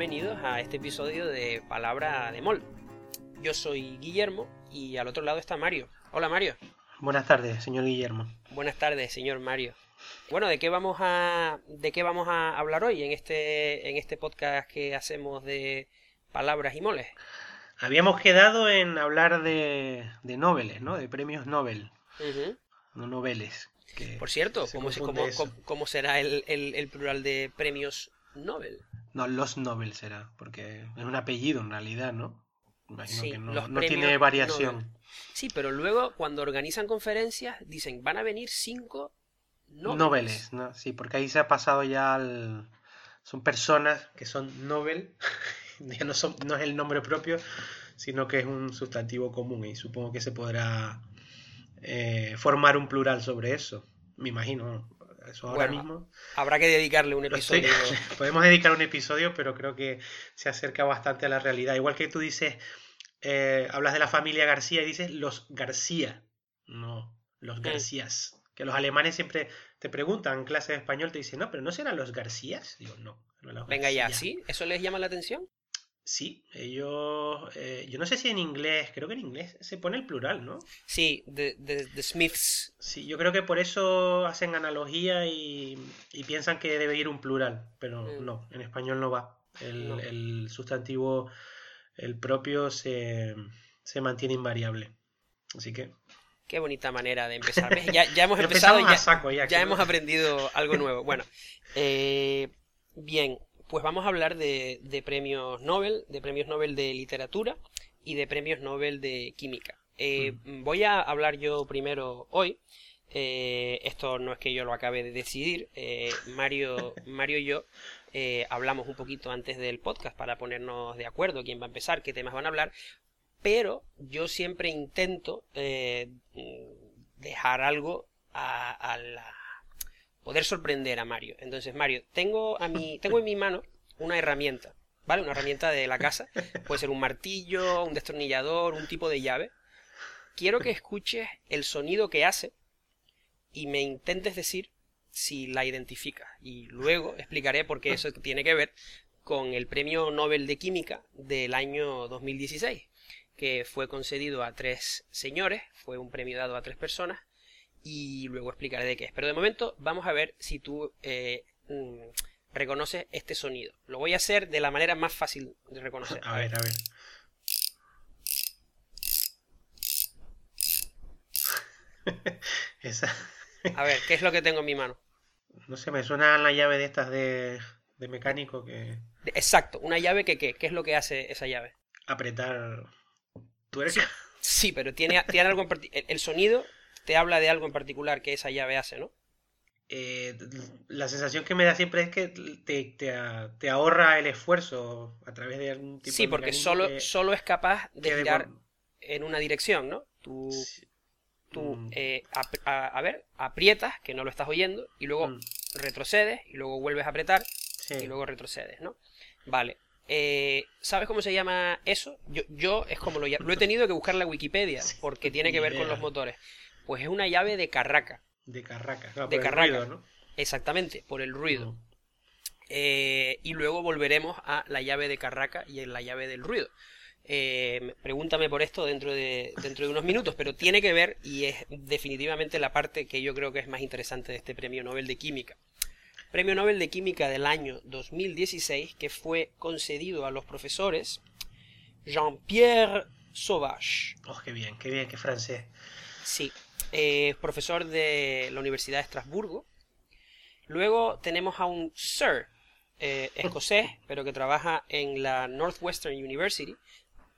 Bienvenidos a este episodio de Palabra de Mol. Yo soy Guillermo y al otro lado está Mario. Hola Mario. Buenas tardes, señor Guillermo. Buenas tardes, señor Mario. Bueno, ¿de qué vamos a de qué vamos a hablar hoy en este en este podcast que hacemos de palabras y moles? Habíamos quedado en hablar de, de noveles, ¿no? De premios Nobel. No noveles. Por cierto, ¿cómo, cómo, será el, el, plural de premios Nobel? No, los Nobel será, porque es un apellido en realidad, ¿no? Imagino que no, no tiene variación. Sí, pero luego cuando organizan conferencias dicen van a venir cinco Noveles, ¿no? Sí, porque ahí se ha pasado ya al... Son personas que son Nobel, ya no, son, no es el nombre propio, sino que es un sustantivo común y supongo que se podrá eh, formar un plural sobre eso. Me imagino. Eso ahora mismo. Habrá que dedicarle un episodio. podemos dedicar un episodio, pero creo que se acerca bastante a la realidad. Igual que tú dices, eh, hablas de la familia García y dices los García, no los Garcías. Que los alemanes siempre te preguntan en clase de español, te dicen, no, pero ¿no serán los Garcías? Digo, no. Venga ya, ¿sí? ¿Eso les llama la atención? Sí, ellos, eh, yo no sé si en inglés, creo que en inglés se pone el plural, ¿no? Sí, the, Smiths. Sí, yo creo que por eso hacen analogía y, piensan que debe ir un plural, pero mm. no, en español no va. El, sustantivo, el propio, se, se mantiene invariable. Así que Qué bonita manera de empezar. Ya, ya hemos empezado, ya, ya, hemos aprendido algo nuevo. Bueno, eh, bien, pues vamos a hablar de, premios Nobel, de premios Nobel de literatura y de premios Nobel de química. Eh, mm. Voy a hablar yo primero hoy. Eh, esto no es que yo lo acabe de decidir. Mario, Mario y yo hablamos un poquito antes del podcast para ponernos de acuerdo quién va a empezar, qué temas van a hablar pero yo siempre intento eh, dejar algo a, la poder sorprender a Mario. Entonces, Mario, tengo a mi, tengo en mi mano una herramienta, ¿vale? Una herramienta de la casa. Puede ser un martillo, un destornillador, un tipo de llave. Quiero que escuches el sonido que hace y me intentes decir si la identificas. Y luego explicaré por qué eso tiene que ver con el Premio Nobel de Química del año 2016 que fue concedido a tres señores, fue un premio dado a tres personas, y luego explicaré de qué es. Pero de momento vamos a ver si tú eh, mm, reconoces este sonido. Lo voy a hacer de la manera más fácil de reconocer. A, ver, a ver. A ver, ¿qué es lo que tengo en mi mano? No sé, me suena la llave de estas de, de mecánico que... Exacto, una llave que ¿qué? ¿Qué es lo que hace esa llave? Apretar ¿Tú eres Sí, pero tiene, tiene algo en el sonido te habla de algo en particular que esa llave hace, ¿no? Eh, la sensación que me da siempre es que te, te, ahorra el esfuerzo a través de algún tipo sí, porque solo, solo es capaz de girar en una dirección, ¿no? Tú, tú mm. eh, a, ver, aprietas, que no lo estás oyendo, y luego mm. retrocedes, y luego vuelves a apretar, y luego retrocedes, ¿no? Vale. Eh, ¿Sabes cómo se llama eso? Yo, yo es como lo, lo he tenido que buscar en la Wikipedia, porque tiene que ver con los motores. Pues es una llave de carraca. De carraca, de carraca. ¿no? Exactamente, por el ruido. Eh, y luego volveremos a la llave de carraca y la llave del ruido. Eh, pregúntame por esto dentro de, dentro de unos minutos, pero tiene que ver y es definitivamente la parte que yo creo que es más interesante de este premio Nobel de Química. Premio Nobel de Química del año 2016 que fue concedido a los profesores Jean-Pierre Sauvage. Oh, qué bien, qué bien, qué francés. Sí, eh, profesor de la Universidad de Estrasburgo. Luego tenemos a un Sir eh, escocés, pero que trabaja en la Northwestern University,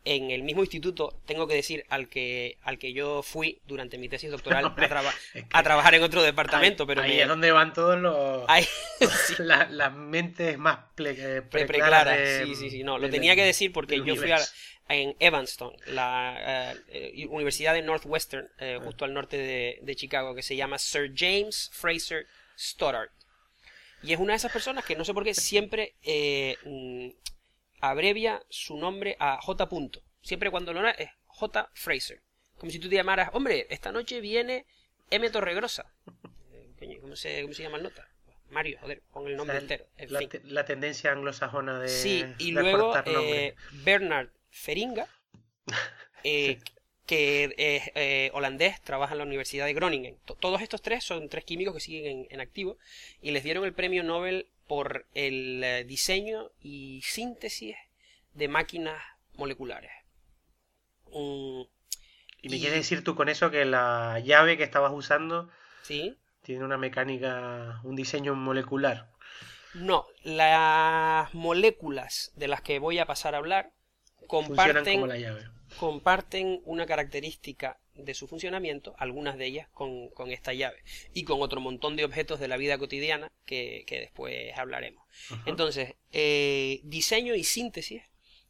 en el mismo instituto, tengo que decir, al que, al que yo fui durante mi tesis doctoral a, trabajar en otro departamento. Ahí, pero ahí es donde van todos los. las mentes más eh, preclaras. sí, sí, sí. No, lo tenía que decir porque yo fui en Evanston, la eh, Universidad de Northwestern, eh, ah. justo al norte de, de, Chicago, que se llama Sir James Fraser Stoddart. Y es una de esas personas que no sé por qué siempre mm, abrevia su nombre a J. Punto. Siempre cuando lo es J. Fraser. Como si tú te llamaras, hombre, esta noche viene M. Torregrosa. Eh, ¿Cómo se, cómo se llama el nota? Mario, joder, pon el nombre entero. la, tendencia anglosajona de. Sí, y luego eh, Bernard Feringa, eh, que es eh, holandés, trabaja en la Universidad de Groningen. Todos estos tres son tres químicos que siguen en, activo y les dieron el premio Nobel por el diseño y síntesis de máquinas moleculares. ¿Y me quieres decir tú con eso que la llave que estabas usando ¿Sí? tiene una mecánica, un diseño molecular? No, las moléculas de las que voy a pasar a hablar comparten, comparten una característica de su funcionamiento, algunas de ellas con, esta llave y con otro montón de objetos de la vida cotidiana que, después hablaremos. Entonces, eh, diseño y síntesis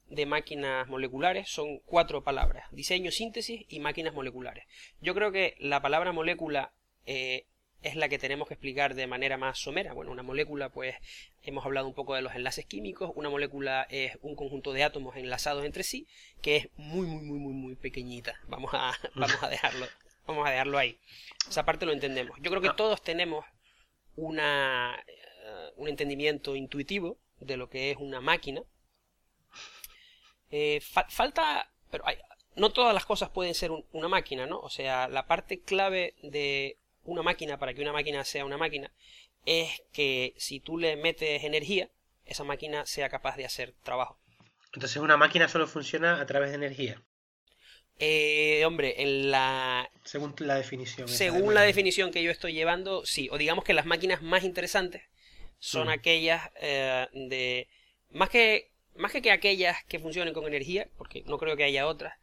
de máquinas moleculares son cuatro palabras. Diseño, síntesis y máquinas moleculares. Yo creo que la palabra molécula eh, es la que tenemos que explicar de manera más somera. Bueno, una molécula, pues hemos hablado un poco de los enlaces químicos. Una molécula es un conjunto de átomos enlazados entre sí, que es muy, muy, muy, muy, muy pequeñita. Vamos a, vamos a dejarlo, vamos a dejarlo ahí. Esa parte lo entendemos. Yo creo que todos tenemos una, eh, un entendimiento intuitivo de lo que es una máquina eh, falta, pero hay, no todas las cosas pueden ser una máquina, ¿no? O sea, la parte clave de una máquina para que una máquina sea una máquina es que si tú le metes energía, esa máquina sea capaz de hacer trabajo. Entonces una máquina solo funciona a través de energía. Eh, hombre, en la... Según la definición. Según la definición que yo estoy llevando, sí. O digamos que las máquinas más interesantes son mm. aquellas eh, de... Más que más que, que aquellas que funcionen con energía, porque no creo que haya otras,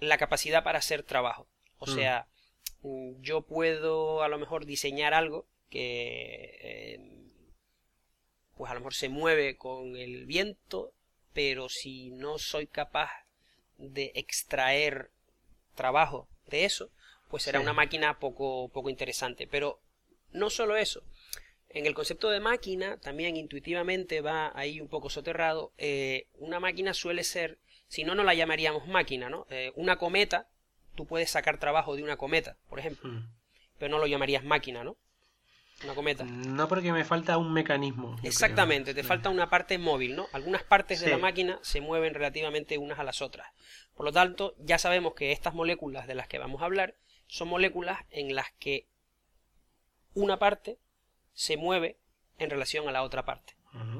la capacidad para hacer trabajo. O mm. sea, yo puedo a lo mejor diseñar algo que eh, pues a lo mejor se mueve con el viento, pero si no soy capaz de extraer trabajo de eso, pues será una máquina poco, poco interesante. Pero no solo eso, en el concepto de máquina, también intuitivamente va ahí un poco soterrado. Eh, una máquina suele ser, si no, no la llamaríamos máquina, ¿no? Eh, una cometa, tú puedes sacar trabajo de una cometa, por ejemplo, hmm. pero no lo llamarías máquina, ¿no? Una cometa. No, porque me falta un mecanismo. Exactamente, te falta una parte móvil, ¿no? Algunas partes de la máquina se mueven relativamente unas a las otras. Por lo tanto, ya sabemos que estas moléculas de las que vamos a hablar son moléculas en las que una parte se mueve en relación a la otra parte.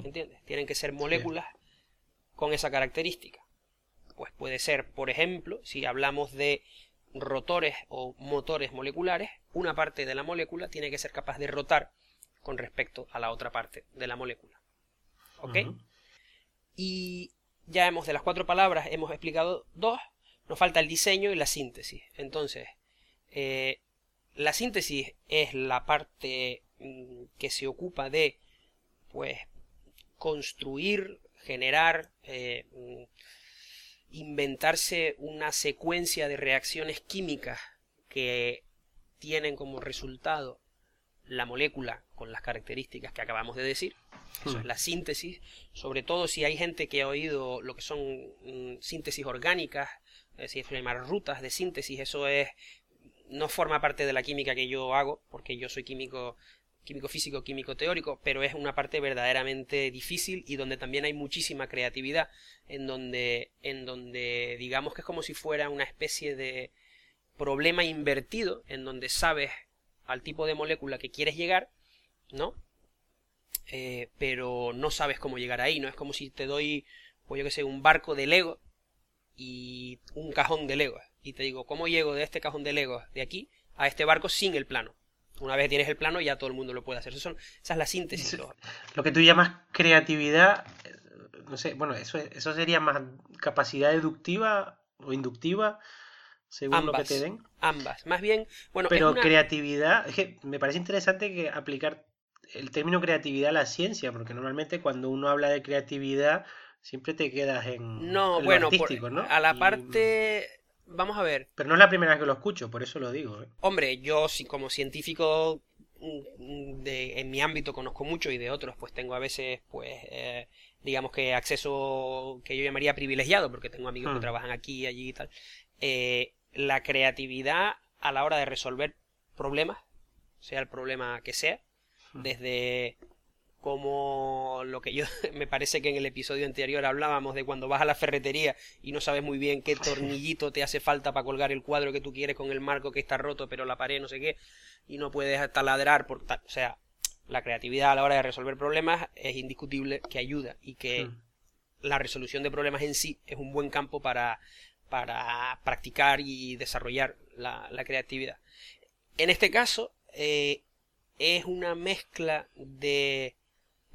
¿Entiendes? Tienen que ser moléculas con esa característica. Pues puede ser, por ejemplo, si hablamos de rotores o motores moleculares, una parte de la molécula tiene que ser capaz de rotar con respecto a la otra parte de la molécula. ¿Ok? Y ya hemos, de las cuatro palabras, hemos explicado dos. Nos falta el diseño y la síntesis. Entonces, eh, la síntesis es la parte Mm, que se ocupa de pues construir generar eh, mm, inventarse una secuencia de reacciones químicas que tienen como resultado la molécula con las características que acabamos de decir. Eso es hmm. la síntesis, sobre todo si hay gente que ha oído lo que son mm, síntesis orgánicas, es decir, llamar rutas de síntesis, eso es no forma parte de la química que yo hago, porque yo soy químico químico físico, químico teórico, pero es una parte verdaderamente difícil y donde también hay muchísima creatividad, en donde, en donde digamos que es como si fuera una especie de problema invertido, en donde sabes al tipo de molécula que quieres llegar, ¿no? Eh, pero no sabes cómo llegar ahí, ¿no? Es como si te doy, pues yo que sé, un barco de Lego y un cajón de Lego. Y te digo, ¿cómo llego de este cajón de Lego de aquí a este barco sin el plano? Una vez tienes el plano, ya todo el mundo lo puede hacer. Eso esa es la síntesis. Lo que tú llamas creatividad, no sé, bueno, eso, eso sería más capacidad deductiva o inductiva, según lo que te den. Ambas. Más bien, bueno. Pero creatividad, es que me parece interesante que aplicar el término creatividad a la ciencia, porque normalmente cuando uno habla de creatividad siempre te quedas en, no, bueno, artístico, ¿no? A la parte vamos a ver. Pero no es la primera vez que lo escucho, por eso lo digo. ¿eh? Hombre, yo como científico mm, de, en mi ámbito conozco mucho y de otros pues tengo a veces pues eh, digamos que acceso que yo llamaría privilegiado porque tengo amigos que hmm. trabajan aquí, allí y tal. Eh, la creatividad a la hora de resolver problemas, sea el problema que sea, hmm. desde como lo que yo me parece que en el episodio anterior hablábamos de cuando vas a la ferretería y no sabes muy bien qué tornillito te hace falta para colgar el cuadro que tú quieres con el marco que está roto pero la pared no sé qué y no puedes taladrar por tal, o sea, la creatividad a la hora de resolver problemas es indiscutible que ayuda y que hmm. la resolución de problemas en sí es un buen campo para, para practicar y desarrollar la, creatividad. En este caso, eh, es una mezcla de...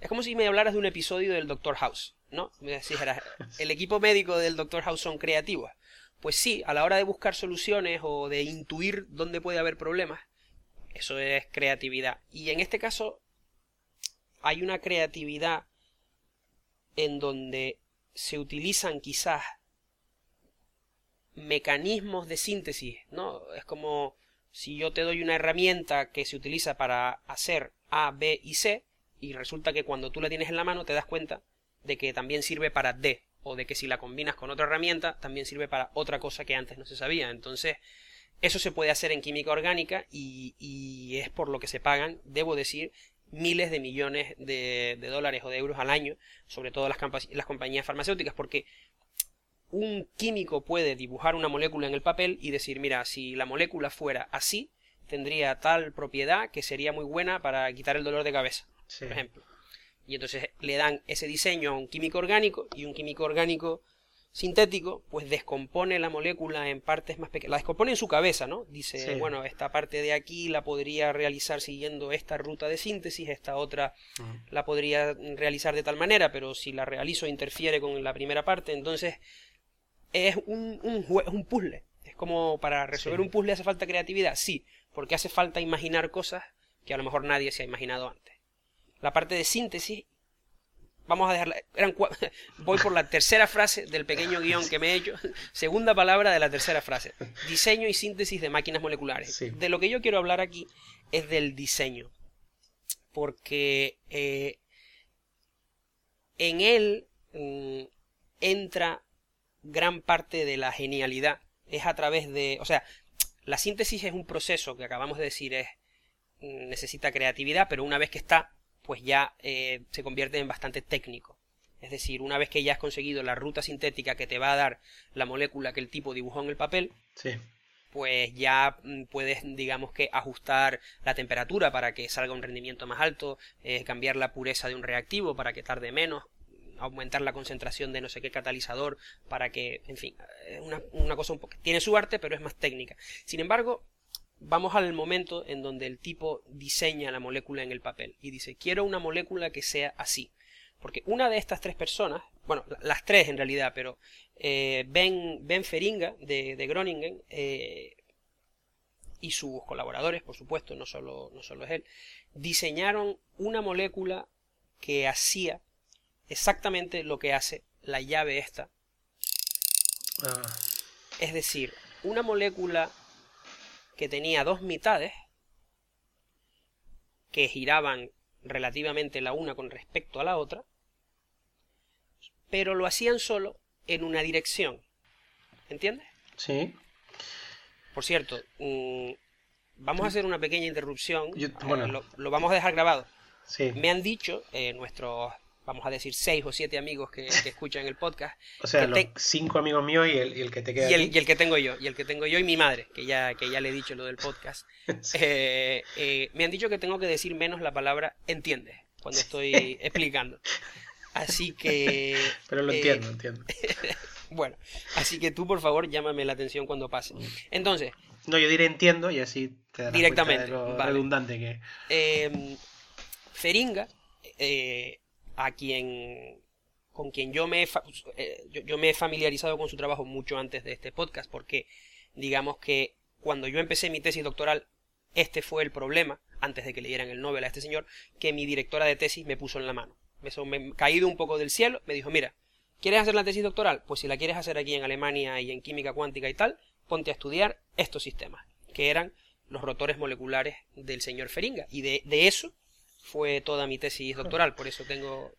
Es como si me hablaras de un episodio del Doctor House, ¿no? Me dijeras, el equipo médico del Doctor House son creativos. Pues sí, a la hora de buscar soluciones o de intuir dónde puede haber problemas, eso es creatividad. Y en este caso hay una creatividad en donde se utilizan quizás mecanismos de síntesis, ¿no? Es como si yo te doy una herramienta que se utiliza para hacer A, B y C, y resulta que cuando tú la tienes en la mano te das cuenta de que también sirve para D, o de que si la combinas con otra herramienta también sirve para otra cosa que antes no se sabía. Entonces, eso se puede hacer en química orgánica y, es por lo que se pagan, debo decir, miles de millones de, dólares o de euros al año, sobre todo las, las compañías farmacéuticas, porque un químico puede dibujar una molécula en el papel y decir, mira, si la molécula fuera así, tendría tal propiedad que sería muy buena para quitar el dolor de cabeza, por ejemplo. Y entonces le dan ese diseño a un químico orgánico y un químico orgánico sintético, pues descompone la molécula en partes más pequeñas. La descompone en su cabeza, ¿no? Dice, bueno, esta parte de aquí la podría realizar siguiendo esta ruta de síntesis, esta otra la podría realizar de tal manera, pero si la realizo interfiere con la primera parte, entonces es un, un, un puzzle. Es como para resolver un puzzle hace falta creatividad, sí, porque hace falta imaginar cosas que a lo mejor nadie se ha imaginado antes. La parte de síntesis Vamos a dejarla. Eran voy por la tercera frase del pequeño guion que me he hecho. Segunda palabra de la tercera frase. Diseño y síntesis de máquinas moleculares. De lo que yo quiero hablar aquí es del diseño. Porque eh, en él mm, entra gran parte de la genialidad. Es a través de. O sea, la síntesis es un proceso que acabamos de decir es mm, necesita creatividad, pero una vez que está, pues ya eh, se convierte en bastante técnico. Es decir, una vez que ya has conseguido la ruta sintética que te va a dar la molécula que el tipo dibujó en el papel, pues ya mm, puedes, digamos que, ajustar la temperatura para que salga un rendimiento más alto, eh, cambiar la pureza de un reactivo para que tarde menos, aumentar la concentración de no sé qué catalizador para que, en fin, una, una cosa un poco... Tiene su arte, pero es más técnica. Sin embargo, vamos al momento en donde el tipo diseña la molécula en el papel y dice quiero una molécula que sea así porque una de estas tres personas bueno las tres en realidad pero eh, ben, ben Feringa de, Groningen eh, y sus colaboradores por supuesto no solo, no solo es él diseñaron una molécula que hacía exactamente lo que hace la llave esta ah. es decir una molécula que tenía dos mitades que giraban relativamente la una con respecto a la otra, pero lo hacían solo en una dirección. ¿Entiendes? Sí. Por cierto, mm, vamos a hacer una pequeña interrupción. bueno. lo, lo, vamos a dejar grabado. Sí. Me han dicho eh, nuestros vamos a decir, seis o siete amigos que, escuchan el podcast. O sea, los cinco amigos míos y el, que te queda. Y el, y el, que tengo yo, y el que tengo yo y mi madre, que ya, que ya le he dicho lo del podcast. Eh, eh, me han dicho que tengo que decir menos la palabra entiendes cuando estoy explicando. Así que. Pero lo eh, entiendo, entiendo. bueno, así que tú, por favor, llámame la atención cuando pase. Entonces. No, yo diré entiendo y así te darás directamente, cuenta de lo redundante que. Eh, Feringa. Eh, a quien con quien yo me, he, eh, yo, me he familiarizado con su trabajo mucho antes de este podcast, porque digamos que cuando yo empecé mi tesis doctoral, este fue el problema, antes de que le el Nobel a este señor, que mi directora de tesis me puso en la mano. Me, me caído un poco del cielo, me dijo, mira, ¿quieres hacer la tesis doctoral? Pues si la quieres hacer aquí en Alemania y en química cuántica y tal, ponte a estudiar estos sistemas, que eran los rotores moleculares del señor Feringa. Y de, de eso fue toda mi tesis doctoral, por eso tengo...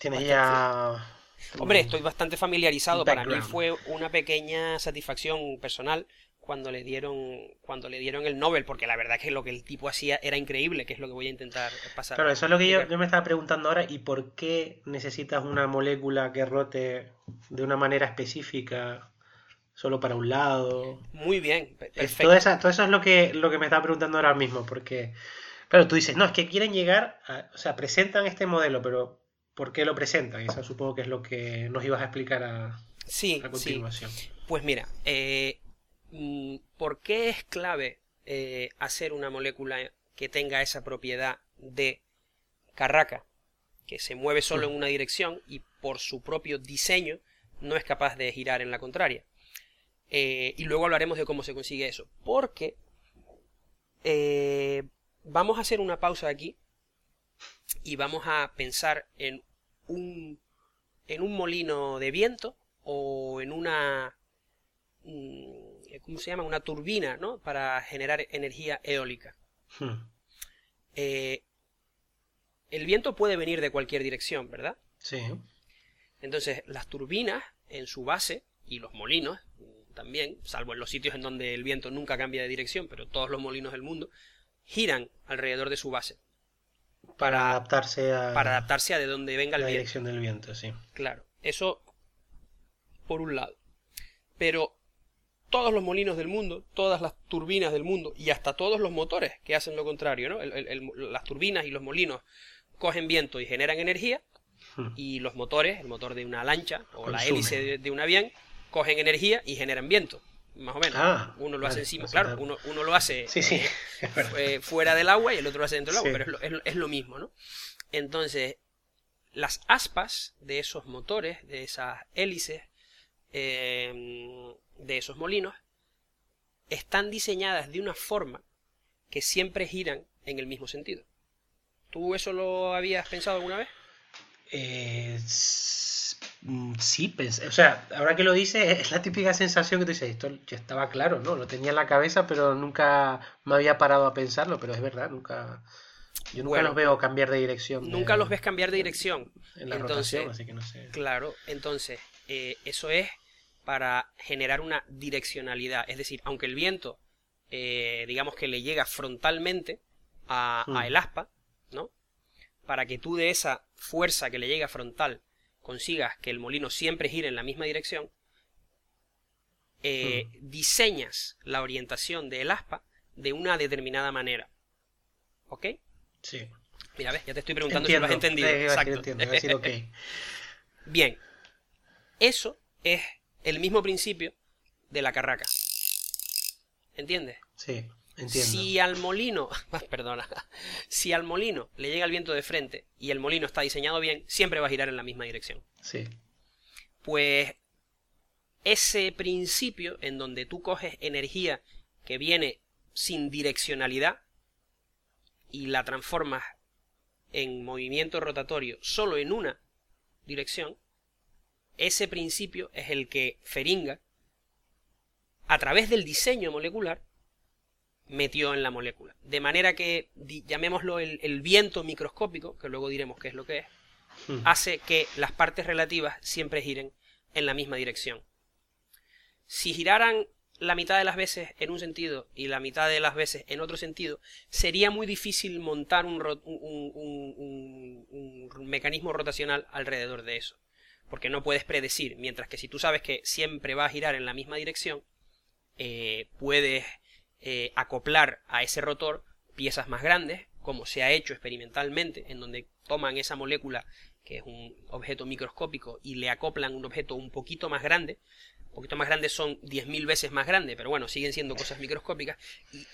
Tienes ya... Hombre, estoy bastante familiarizado. Para mí fue una pequeña satisfacción personal cuando le dieron cuando le dieron el Nobel, porque la verdad es que lo que el tipo hacía era increíble, que es lo que voy a intentar pasar. Claro, eso es lo que yo, yo, me estaba preguntando ahora, ¿y por qué necesitas una molécula que rote de una manera específica solo para un lado? Muy bien, perfecto. Todo, eso es lo que, lo que me estaba preguntando ahora mismo, porque, claro, tú dices, no, es que quieren llegar, a, o sea, presentan este modelo, pero ¿por qué lo presentan? Eso supongo que es lo que nos ibas a explicar a, sí, continuación. Sí. Pues mira, eh, Mm, ¿por qué es clave eh, hacer una molécula que tenga esa propiedad de carraca, que se mueve solo en una dirección y por su propio diseño no es capaz de girar en la contraria? Eh, y luego hablaremos de cómo se consigue eso. Porque eh, vamos a hacer una pausa aquí y vamos a pensar en un, en un molino de viento o en una mm, ¿cómo se llama? Una turbina, ¿no? Para generar energía eólica. Hmm. Eh, el viento puede venir de cualquier dirección, ¿verdad? Sí. Entonces, las turbinas en su base y los molinos también, salvo en los sitios en donde el viento nunca cambia de dirección, pero todos los molinos del mundo giran alrededor de su base. Para, adaptarse a para adaptarse a de donde venga el la viento. dirección del viento, sí. Claro, eso por un lado. Pero todos los molinos del mundo, todas las turbinas del mundo y hasta todos los motores que hacen lo contrario, ¿no? las turbinas y los molinos cogen viento y generan energía hmm. y los motores, el motor de una lancha o la hélice de, un avión, cogen energía y generan viento. Más o menos. Ah, uno lo hace encima, claro, uno, uno, lo hace eh, eh, fuera del agua y el otro lo hace dentro del agua, pero es lo, es lo mismo, ¿no? Entonces, las aspas de esos motores, de esas hélices, eh, de esos molinos están diseñadas de una forma que siempre giran en el mismo sentido. ¿Tú eso lo habías pensado alguna vez? Eh, sí, pensé. O sea, ahora que lo dices, es la típica sensación que tú dices, esto ya estaba claro, ¿no? Lo tenía en la cabeza, pero nunca me había parado a pensarlo, pero es verdad, nunca... Yo nunca los veo cambiar de dirección. Nunca los ves cambiar de dirección. En la rotación, así que no sé. Claro, entonces, eh, eso es para generar una direccionalidad. Es decir, aunque el viento, eh, digamos que le llega frontalmente a, hmm. el aspa, ¿no? Para que tú de esa fuerza que le llega frontal consigas que el molino siempre gire en la misma dirección, eh, hmm. diseñas la orientación del aspa de una determinada manera. ¿Ok? Sí. Mira, ves, ya te estoy preguntando si lo has entendido. Exacto. Bien. Eso es el mismo principio de la carraca. ¿Entiendes? Sí, entiendo. Si al molino, perdona, si al molino le llega el viento de frente y el molino está diseñado bien, siempre va a girar en la misma dirección. Sí. Pues ese principio en donde tú coges energía que viene sin direccionalidad y la transformas en movimiento rotatorio solo en una dirección, ese principio es el que Feringa, a través del diseño molecular, metió en la molécula. De manera que, llamémoslo el, viento microscópico, que luego diremos qué es lo que es, hmm. hace que las partes relativas siempre giren en la misma dirección. Si giraran la mitad de las veces en un sentido y la mitad de las veces en otro sentido, sería muy difícil montar un mecanismo rotacional alrededor de eso porque no puedes predecir, mientras que si tú sabes que siempre va a girar en la misma dirección, eh, puedes eh, acoplar a ese rotor piezas más grandes, como se ha hecho experimentalmente, en donde toman esa molécula, que es un objeto microscópico, y le acoplan un objeto un poquito más grande, un poquito más grande son 10.000 veces más grande, pero bueno, siguen siendo cosas microscópicas, y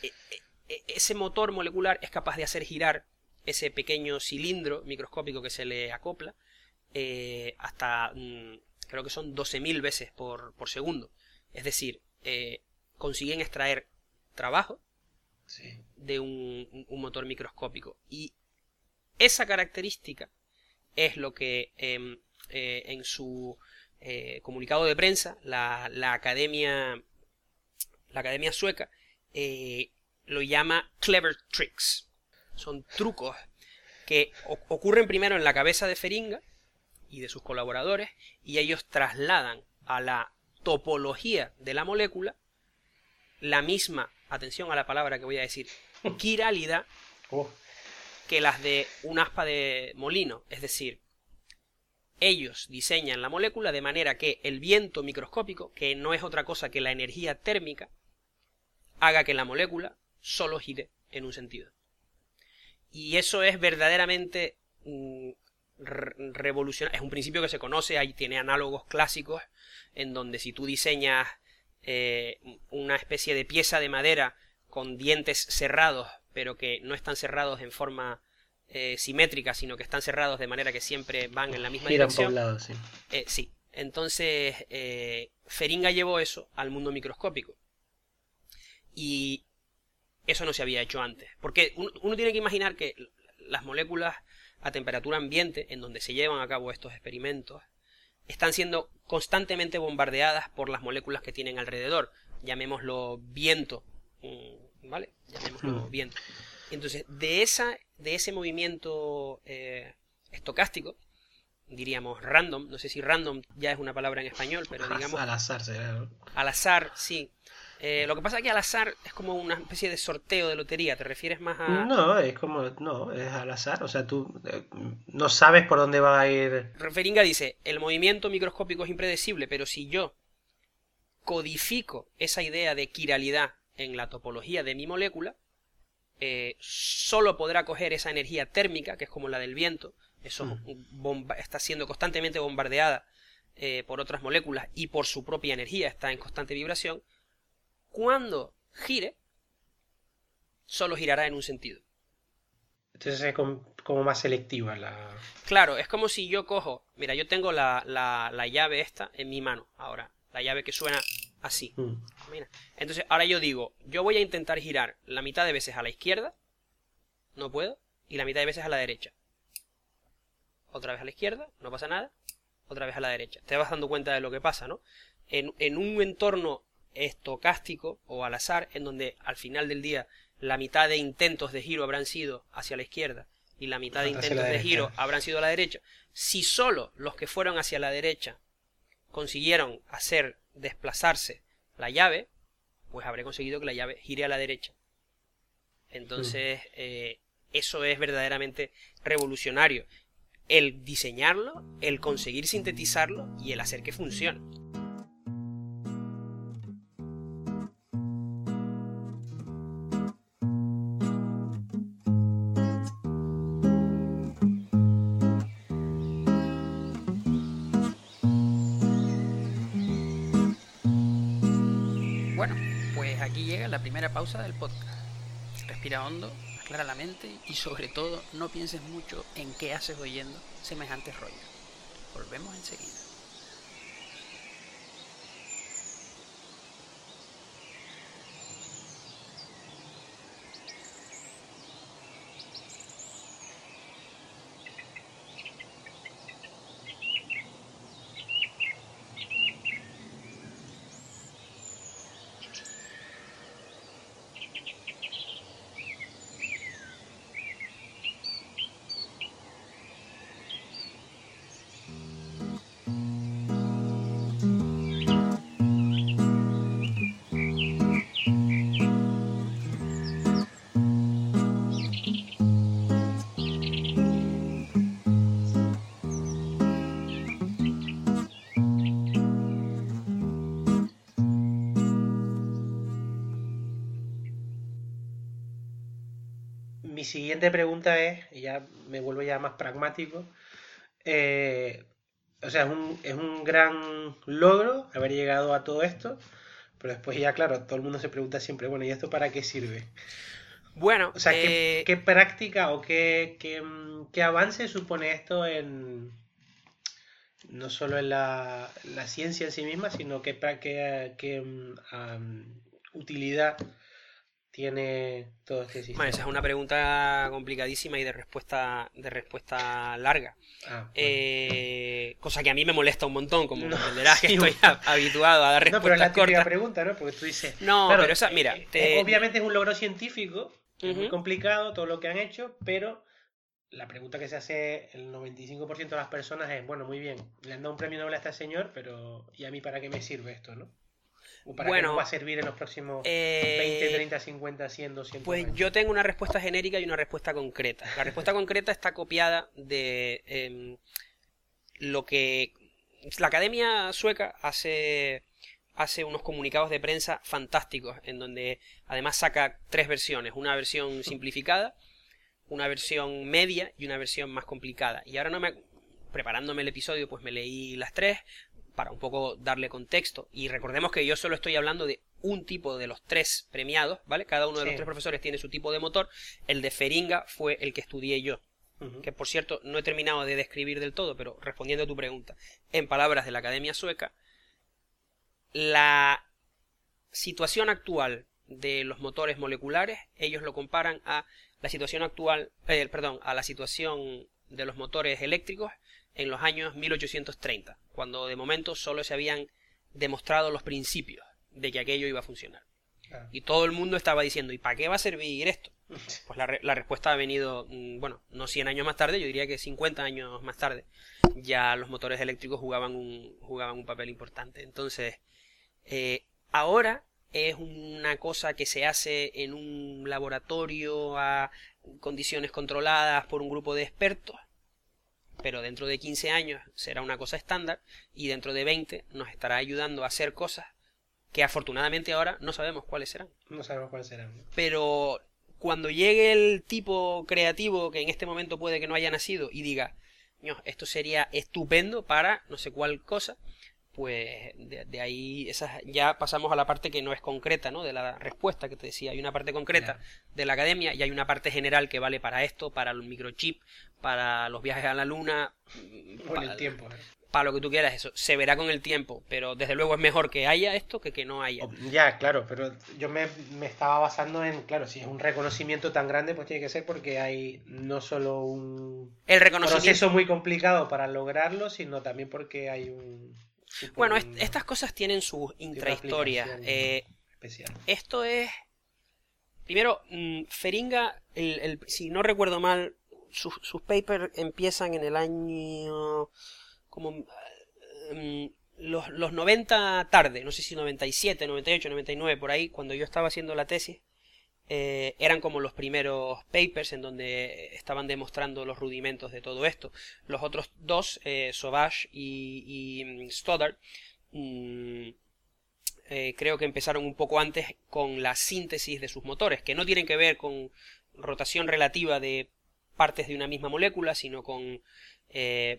eh, ese motor molecular es capaz de hacer girar ese pequeño cilindro microscópico que se le acopla, eh, hasta mm, creo que son 12.000 veces por, segundo. Es decir, eh, consiguen extraer trabajo de un, motor microscópico. Y esa característica es lo que em, eh, en su comunicado de prensa la, la, academia la academia sueca lo llama clever tricks. Son trucos que ocurren primero en la cabeza de Feringa y de sus colaboradores y ellos trasladan a la topología de la molécula la misma, atención a la palabra que voy a decir, quiralidad oh. que las de un aspa de molino. Es decir, ellos diseñan la molécula de manera que el viento microscópico, que no es otra cosa que la energía térmica, haga que la molécula solo gire en un sentido. Y eso es verdaderamente mm, revolucionario. Es un principio que se conoce, ahí tiene análogos clásicos, en donde si tú diseñas eh, una especie de pieza de madera con dientes cerrados, pero que no están cerrados en forma eh, simétrica, sino que están cerrados de manera que siempre van en la misma dirección. sí. Eh, sí. Entonces, Feringa llevó eso al mundo microscópico. Y eso no se había hecho antes. Porque uno, tiene que imaginar que las moléculas a temperatura ambiente, en donde se llevan a cabo estos experimentos, están siendo constantemente bombardeadas por las moléculas que tienen alrededor. Llamémoslo viento. Mm, ¿Vale? Llamémoslo hmm. viento. Entonces, de, esa, de ese movimiento eh, estocástico, diríamos random, no sé si random ya es una palabra en español, pero digamos... Al azar Al azar, sí. Eh, lo que pasa es que al azar es como una especie de sorteo de lotería, ¿te refieres más a...? No, es como, no, es al azar, o sea, tú eh, no sabes por dónde va a ir... Referinga dice, el movimiento microscópico es impredecible, pero si yo codifico esa idea de quiralidad en la topología de mi molécula, eh, solo podrá coger esa energía térmica, que es como la del viento, eso mm. está siendo constantemente bombardeada por otras moléculas y por su propia energía está en constante vibración, cuando gire, solo girará en un sentido. Entonces es como, más selectiva la... Claro, es como si yo cojo, mira, yo tengo la, la, llave esta en mi mano ahora, la llave que suena así. Mm. Entonces ahora yo digo, yo voy a intentar girar la mitad de veces a la izquierda, no puedo, y la mitad de veces a la derecha. Otra vez a la izquierda, no pasa nada, otra vez a la derecha. Te vas dando cuenta de lo que pasa, ¿no? En, en un entorno estocástico o al azar, en donde al final del día la mitad de intentos de giro habrán sido hacia la izquierda y la mitad de intentos de giro habrán sido a la derecha, si solo los que fueron hacia la derecha consiguieron hacer desplazarse la llave, pues habré conseguido que la llave gire a la derecha. Entonces, hmm. eh, eso es verdaderamente revolucionario. El diseñarlo, el conseguir sintetizarlo y el hacer que funcione. Pausa del podcast. Respira hondo, aclara la mente y sobre todo no pienses mucho en qué haces oyendo semejantes rollos. Volvemos enseguida. Siguiente pregunta es, y ya me vuelvo ya más pragmático, eh, o sea, es un, es un gran logro haber llegado a todo esto, pero después ya, claro, todo el mundo se pregunta siempre, bueno, ¿y esto para qué sirve? Bueno, o sea, ¿qué, eh, práctica o qué, qué, avance supone esto en no solo en la, ciencia en sí misma, sino qué, qué, mm, utilidad tiene todo este sistema? Bueno, esa es una pregunta complicadísima y de respuesta, de respuesta larga. Ah, eh, cosa que a mí me molesta un montón, como no, comprenderás que estoy habituado a dar respuestas No, pero es la pregunta, ¿no? Porque tú dices... No, pero esa, mira... Eh, obviamente es un logro científico, es muy complicado todo lo que han hecho, pero la pregunta que se hace el 95% de las personas es, bueno, muy bien, le han dado un premio Nobel a este señor, pero ¿y a mí para qué me sirve esto, no? ¿O para bueno, qué va a servir en los próximos 20, 30, 50, 100, 200 Pues yo tengo una respuesta genérica y una respuesta concreta. La respuesta concreta está copiada de em, lo que la Academia Sueca hace hace unos comunicados de prensa fantásticos, en donde además saca tres versiones, una versión simplificada, una versión media y una versión más complicada. Y ahora no me preparándome el episodio, pues me leí las tres para un poco darle contexto. Y recordemos que yo solo estoy hablando de un tipo de los tres premiados, ¿vale? Cada uno de los tres profesores tiene su tipo de motor. El de Feringa fue el que estudié yo. Que por cierto no he terminado de describir del todo, pero respondiendo a tu pregunta, en palabras de la Academia Sueca, la situación actual de los motores moleculares, ellos lo comparan a la situación actual, eh, perdón, a la situación de los motores eléctricos en los años 1830, cuando de momento solo se habían demostrado los principios de que aquello iba a funcionar. Y todo el mundo estaba diciendo, ¿y para qué va a servir esto? Pues la, la, respuesta ha venido, mm, bueno, no 100 años más tarde, yo diría que 50 años más tarde, ya los motores eléctricos jugaban un, jugaban un papel importante. Entonces, eh, ahora es una cosa que se hace en un laboratorio a condiciones controladas por un grupo de expertos, pero dentro de 15 años será una cosa estándar y dentro de 20 nos estará ayudando a hacer cosas que afortunadamente ahora no sabemos cuáles serán. No sabemos cuáles serán. Pero cuando llegue el tipo creativo que en este momento puede que no haya nacido y diga, esto sería estupendo para no sé cuál cosa, pues de, ahí esas, ya pasamos a la parte que no es concreta, ¿no? De la respuesta que te decía. Hay una parte concreta de la academia y hay una parte general que vale para esto, para el microchip, para los viajes a la luna. Con el tiempo. ¿eh? Para lo que tú quieras, eso. Se verá con el tiempo, pero desde luego es mejor que haya esto que que no haya. Ya, claro, pero yo me, me estaba basando en, claro, si es un reconocimiento tan grande, pues tiene que ser porque hay no solo un el reconocimiento... proceso muy complicado para lograrlo, sino también porque hay un bueno, estas cosas tienen su intrahistoria. Eh, esto es. Primero, mm, Feringa, el, si no recuerdo mal, sus, papers empiezan en el año. como. Mm, los, los 90 tarde, no sé si 97, 98, 99, por ahí, cuando yo estaba haciendo la tesis. Eh, eran como los primeros papers en donde estaban demostrando los rudimentos de todo esto. Los otros dos, eh, Sauvage y, mm, Stoddard, mm, eh, creo que empezaron un poco antes con la síntesis de sus motores, que no tienen que ver con rotación relativa de partes de una misma molécula, sino con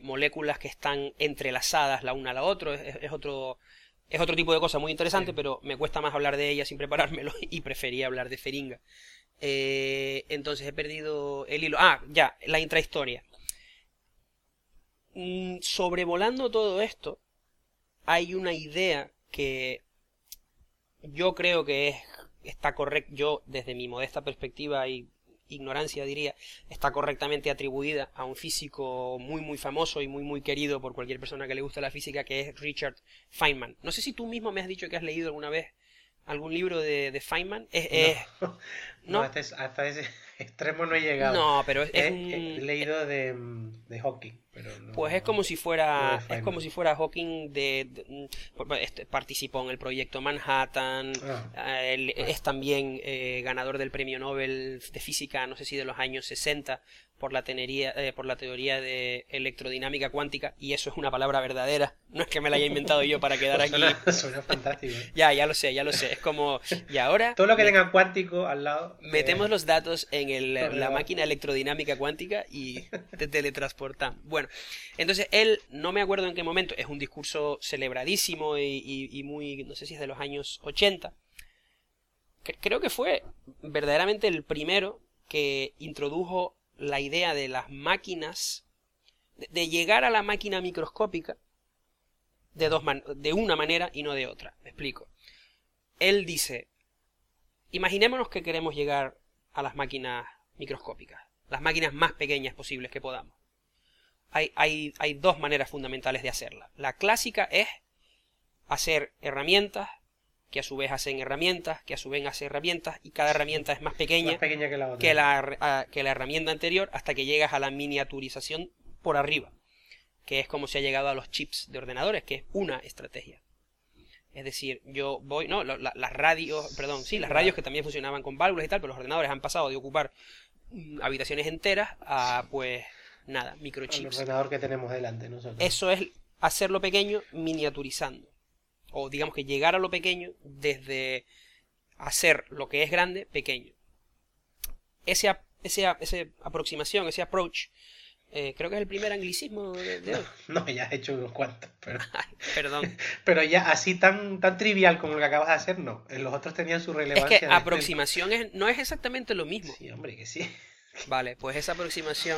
moléculas que están entrelazadas la una a la otra. es otro es otro tipo de cosa muy interesante, pero me cuesta más hablar de ella sin preparármelo y prefería hablar de Feringa. Eh, entonces he perdido el hilo. Ah, ya, la intrahistoria. Mm, sobrevolando todo esto, hay una idea que yo creo que es, está correcta, yo desde mi modesta perspectiva y ignorancia diría, está correctamente atribuida a un físico muy muy famoso y muy muy querido por cualquier persona que le guste la física, que es Richard Feynman. No sé si tú mismo me has dicho que has leído alguna vez algún libro de, de Feynman. Es, no, hasta, ese extremo no he llegado. No, pero es, he, leído de, de Hawking. Pero pues es como si fuera es como si fuera Hawking de, este, participó en el proyecto Manhattan ah. Eh, es también eh, ganador del premio Nobel de física no sé si de los años 60 por la, tenería, eh, por la teoría de electrodinámica cuántica, y eso es una palabra verdadera, no es que me la haya inventado yo para quedar aquí. Suena, fantástico. ¿eh? Ya, ya lo sé, ya lo sé. Es como, y ahora... Todo lo que tenga cuántico al lado... Metemos los datos en el, la máquina electrodinámica cuántica y te teletransportamos. Bueno, entonces él, no me acuerdo en qué momento, es un discurso celebradísimo y, y muy, no sé si es de los años 80. Creo que fue verdaderamente el primero que introdujo la idea de las máquinas, de llegar a la máquina microscópica de, dos de una manera y no de otra. Me explico. Él dice, imaginémonos que queremos llegar a las máquinas microscópicas, las máquinas más pequeñas posibles que podamos. Hay, hay, hay dos maneras fundamentales de hacerla. La clásica es hacer herramientas que a su vez hacen herramientas, que a su vez hacen herramientas, y cada herramienta es más pequeña, que, la que, la, que la herramienta anterior hasta que llegas a la miniaturización por arriba, que es como se ha llegado a los chips de ordenadores, que es una estrategia. Es decir, yo voy, no, las radios, perdón, sí, las radios que también funcionaban con válvulas y tal, pero los ordenadores han pasado de ocupar mm, habitaciones enteras a, pues, nada, microchips. El ordenador que tenemos delante nosotros. Eso es hacerlo pequeño miniaturizando. O digamos que llegar a lo pequeño desde hacer lo que es grande pequeño. Ese, ese, ese aproximación, ese approach, eh, creo que es el primer anglicismo de, hoy. No, ya he hecho unos cuantos, pero... perdón. pero ya así tan, tan trivial como lo que acabas de hacer, no. Los otros tenían su relevancia. Es que aproximación es, no es exactamente lo mismo. Sí, hombre, que sí. Vale, pues esa aproximación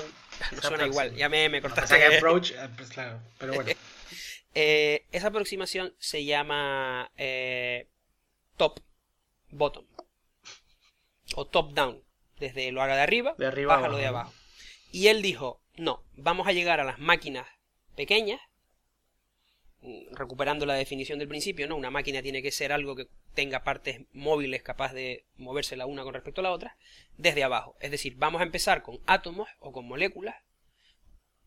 no suena igual. Ya me, me cortaste. que approach, eh, pues claro, pero bueno. Eh, esa aproximación se llama top bottom o top down. Desde lo haga de arriba, de arriba bájalo de abajo. Y él dijo, no, vamos a llegar a las máquinas pequeñas, mm, recuperando la definición del principio, ¿no? Una máquina tiene que ser algo que tenga partes móviles capaz de moverse la una con respecto a la otra, desde abajo. Es decir, vamos a empezar con átomos o con moléculas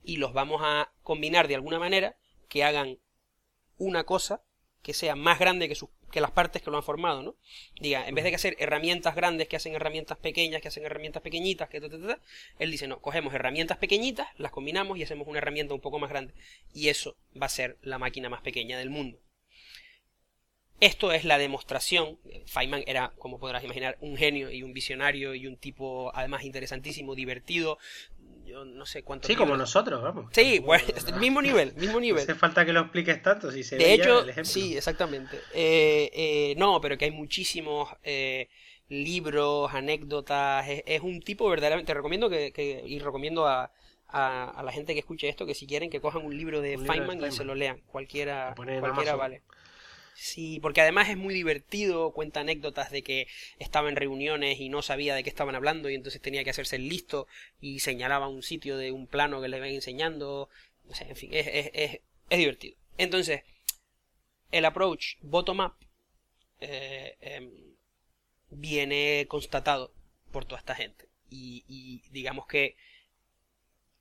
y los vamos a combinar de alguna manera que hagan una cosa que sea más grande que sus que las partes que lo han formado, ¿no? Diga, en vez de que hacer herramientas grandes que hacen herramientas pequeñas, que hacen herramientas pequeñitas, que él dice, no, cogemos herramientas pequeñitas, las combinamos y hacemos una herramienta un poco más grande. Y eso va a ser la máquina más pequeña del mundo. Esto es la demostración. Feynman era, como podrás imaginar, un genio y un visionario y un tipo además interesantísimo, divertido, yo no sé cuánto. Sí, como nosotros, vamos. Sí, bueno, mismo nivel, mismo nivel. No hace falta que lo expliques tanto si se De hecho, sí, exactamente. Eh, eh, no, pero que hay muchísimos eh, libros, anécdotas. Es, un tipo verdaderamente. Te recomiendo que, y recomiendo a, a, la gente que escuche esto que si quieren que cojan un libro de, Feynman, y se lo lean. Cualquiera, cualquiera vale. Sí, porque además es muy divertido, cuenta anécdotas de que estaba en reuniones y no sabía de qué estaban hablando y entonces tenía que hacerse el listo y señalaba un sitio de un plano que le ven enseñando. No sé, en fin, es, es, es, es divertido. Entonces, el approach bottom-up eh, em, viene constatado por toda esta gente. Y, y, digamos que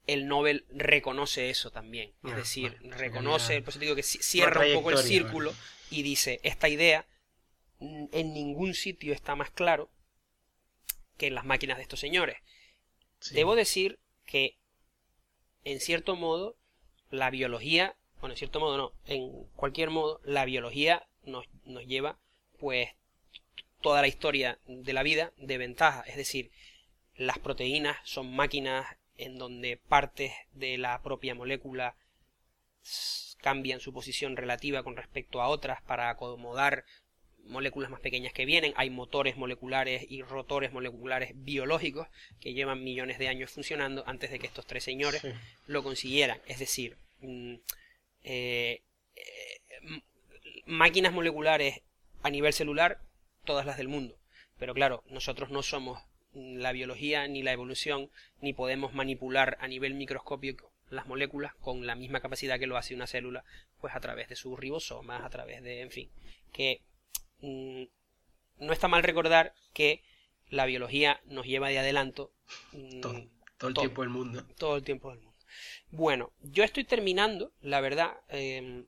el Nobel reconoce eso también. Es ah, decir, reconoce, por eso digo que cierra un poco el círculo y dice, esta idea en ningún sitio está más claro que en las máquinas de estos señores. Debo decir que, en cierto modo, la biología, bueno, en cierto modo no, en cualquier modo, la biología nos, nos lleva, pues, toda la historia de la vida de ventaja. Es decir, las proteínas son máquinas en donde partes de la propia molécula cambian su posición relativa con respecto a otras para acomodar moléculas más pequeñas que vienen. Hay motores moleculares y rotores moleculares biológicos que llevan millones de años funcionando antes de que estos tres señores lo consiguieran. Es decir, mm, eh, eh, máquinas moleculares a nivel celular, todas las del mundo. Pero claro, nosotros no somos la biología ni la evolución, ni podemos manipular a nivel microscópico las moléculas con la misma capacidad que lo hace una célula, pues a través de sus ribosomas, a través de, en fin, que mm, no está mal recordar que la biología nos lleva de adelanto mm, todo, el tiempo del mundo. Todo el tiempo del mundo. Bueno, yo estoy terminando, la verdad, em,